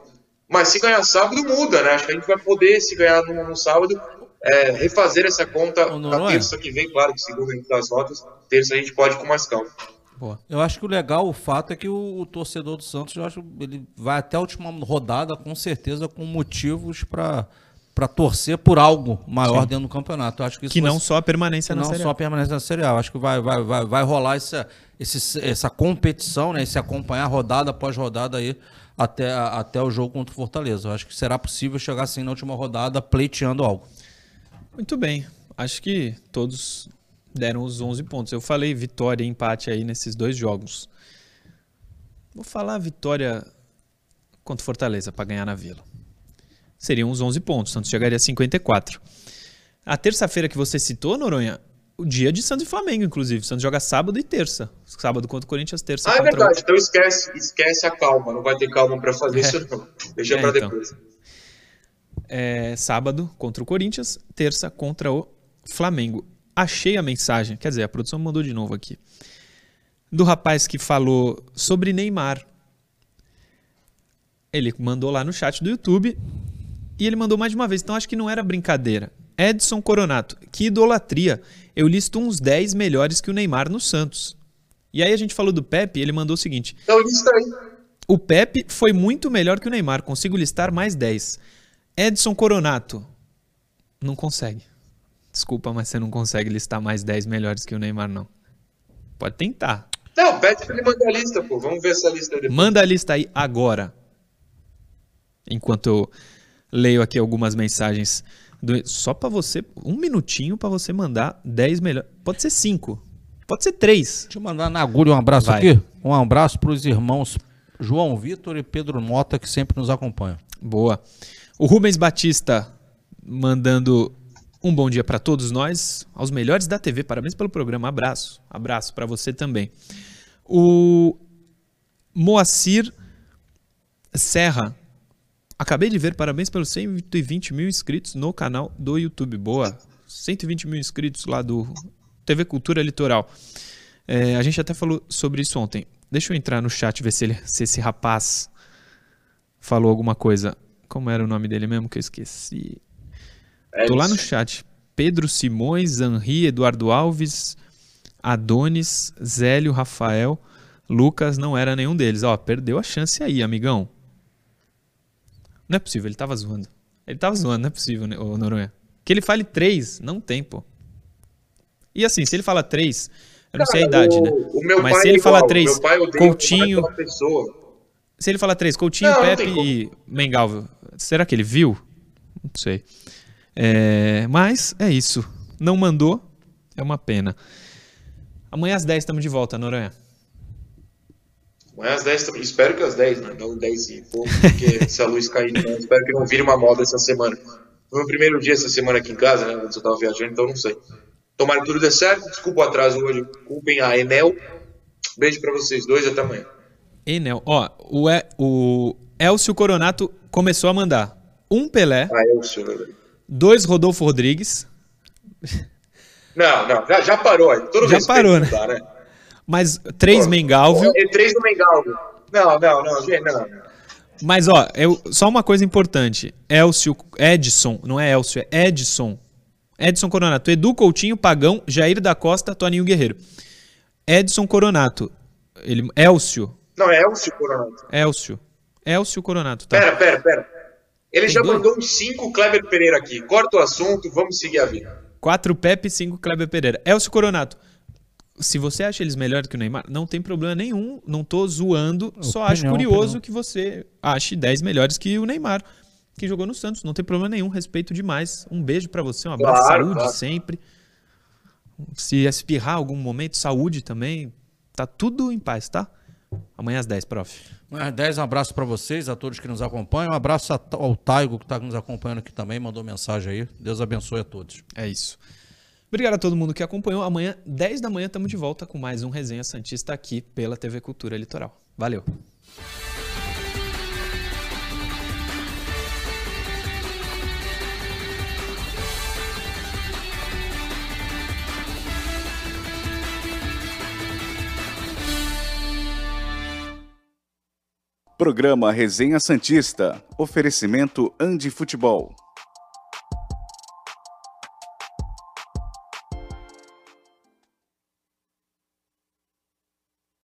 Mas se ganhar sábado, muda, né? Acho que a gente vai poder, se ganhar no, no sábado, é, refazer essa conta na terça que vem, claro, que segundo a gente das notas, terça a gente pode com mais calma. Boa. Eu acho que o legal, o fato é que o, o, torcedor do Santos, eu acho, ele vai até a última rodada com certeza com motivos para para torcer por algo maior Sim. dentro do campeonato. Eu acho que, que não só a permanência na não Série só a permanência na Série A. Eu acho que vai, vai, vai, vai rolar essa, esse, essa competição, né? Esse acompanhar rodada após rodada aí até, até o jogo contra o Fortaleza. Eu acho que será possível chegar assim na última rodada pleiteando algo. Muito bem. Acho que todos deram os 11 pontos. Eu falei vitória e empate aí nesses dois jogos. Vou falar vitória contra Fortaleza para ganhar na Vila. Seriam uns 11 pontos, Santos chegaria a 54. A terça-feira que você citou, Noronha, o dia de Santos e Flamengo, inclusive. Santos joga sábado e terça. Sábado contra o Corinthians, terça Ah, é verdade. O... Então esquece, esquece a calma. Não vai ter calma para fazer é. isso, não. Deixa é, para então. depois. É, sábado contra o Corinthians, terça contra o Flamengo achei a mensagem, quer dizer, a produção mandou de novo aqui, do rapaz que falou sobre Neymar. Ele mandou lá no chat do YouTube e ele mandou mais de uma vez, então acho que não era brincadeira. Edson Coronato, que idolatria. Eu listo uns 10 melhores que o Neymar no Santos. E aí a gente falou do Pepe, ele mandou o seguinte: Então lista aí. O Pepe foi muito melhor que o Neymar, consigo listar mais 10. Edson Coronato, não consegue. Desculpa, mas você não consegue listar mais 10 melhores que o Neymar, não. Pode tentar. Não, pede pra ele mandar a lista, pô. Vamos ver essa lista depois. Manda a lista aí agora. Enquanto eu leio aqui algumas mensagens. Do... Só para você, um minutinho para você mandar 10 melhores. Pode ser 5. Pode ser 3. Deixa eu mandar na agulha um abraço Vai. aqui. Um abraço para os irmãos João Vitor e Pedro Mota, que sempre nos acompanham. Boa. O Rubens Batista mandando um bom dia para todos nós, aos melhores da TV. Parabéns pelo programa. Abraço. Abraço para você também. O Moacir Serra. Acabei de ver, parabéns pelos 120 mil inscritos no canal do YouTube. Boa. 120 mil inscritos lá do TV Cultura Litoral. É, a gente até falou sobre isso ontem. Deixa eu entrar no chat ver se, ele, se esse rapaz falou alguma coisa. Como era o nome dele mesmo que eu esqueci? É Tô lá no chat. Pedro Simões, Henri, Eduardo Alves, Adonis, Zélio, Rafael, Lucas não era nenhum deles. Ó, perdeu a chance aí, amigão. Não é possível, ele tava zoando. Ele tava zoando, não é possível, né, Noronha. Que ele fale três, não tem, pô. E assim, se ele fala três, eu não Cara, sei a idade, o, né? O Mas se ele igual, fala três, Coutinho. Se ele fala três, Coutinho, não, Pepe não e Mengal, será que ele viu? Não sei. É, mas é isso. Não mandou, é uma pena. Amanhã às 10 estamos de volta, Noronha. Amanhã às 10 também. Espero que às 10, né? Não 10 e pouco, porque se a luz cair, né? espero que não vire uma moda essa semana. Foi meu primeiro dia essa semana aqui em casa, né? Antes eu tava viajando, então não sei. Tomara que tudo dê certo. Desculpa o atraso hoje. Culpem a Enel. Beijo para vocês dois até amanhã. Enel. Ó, o, e, o Elcio Coronato começou a mandar um Pelé. Ah, Elcio, dois Rodolfo Rodrigues. Não, não, já, já parou. Todo já parou, né? Dá, né? Mas três Pô, Mengalvio. E três do Mengalvio. Não, não, não, não, não. Mas, ó, eu, só uma coisa importante. Elcio, Edson, não é Elcio, é Edson. Edson Coronato, Edu Coutinho, Pagão, Jair da Costa, Toninho Guerreiro. Edson Coronato. Ele, Elcio. Não, é Elcio Coronato. Elcio. Elcio Coronato, tá? Pera, pera, pera. Ele Tem já dois? mandou uns 5 Kleber Pereira aqui. Corta o assunto, vamos seguir a vida. 4 Pepe, 5 Kleber Pereira. Elcio Coronato. Se você acha eles melhores que o Neymar, não tem problema nenhum. Não tô zoando. só acho curioso opinião. que você ache 10 melhores que o Neymar, que jogou no Santos. Não tem problema nenhum. Respeito demais. Um beijo pra você, um abraço, Claro, saúde claro. sempre. Se espirrar algum momento, saúde também. Tá tudo em paz, tá? Amanhã às 10, prof. Às 10, um abraço para vocês, a todos que nos acompanham. Um abraço ao Taigo, que está nos acompanhando aqui também, mandou mensagem aí. Deus abençoe a todos. É isso. Obrigado a todo mundo que acompanhou. Amanhã, 10 da manhã, estamos de volta com mais um Resenha Santista aqui pela TV Cultura Litoral. Valeu. Programa Resenha Santista. Oferecimento Andi Futebol.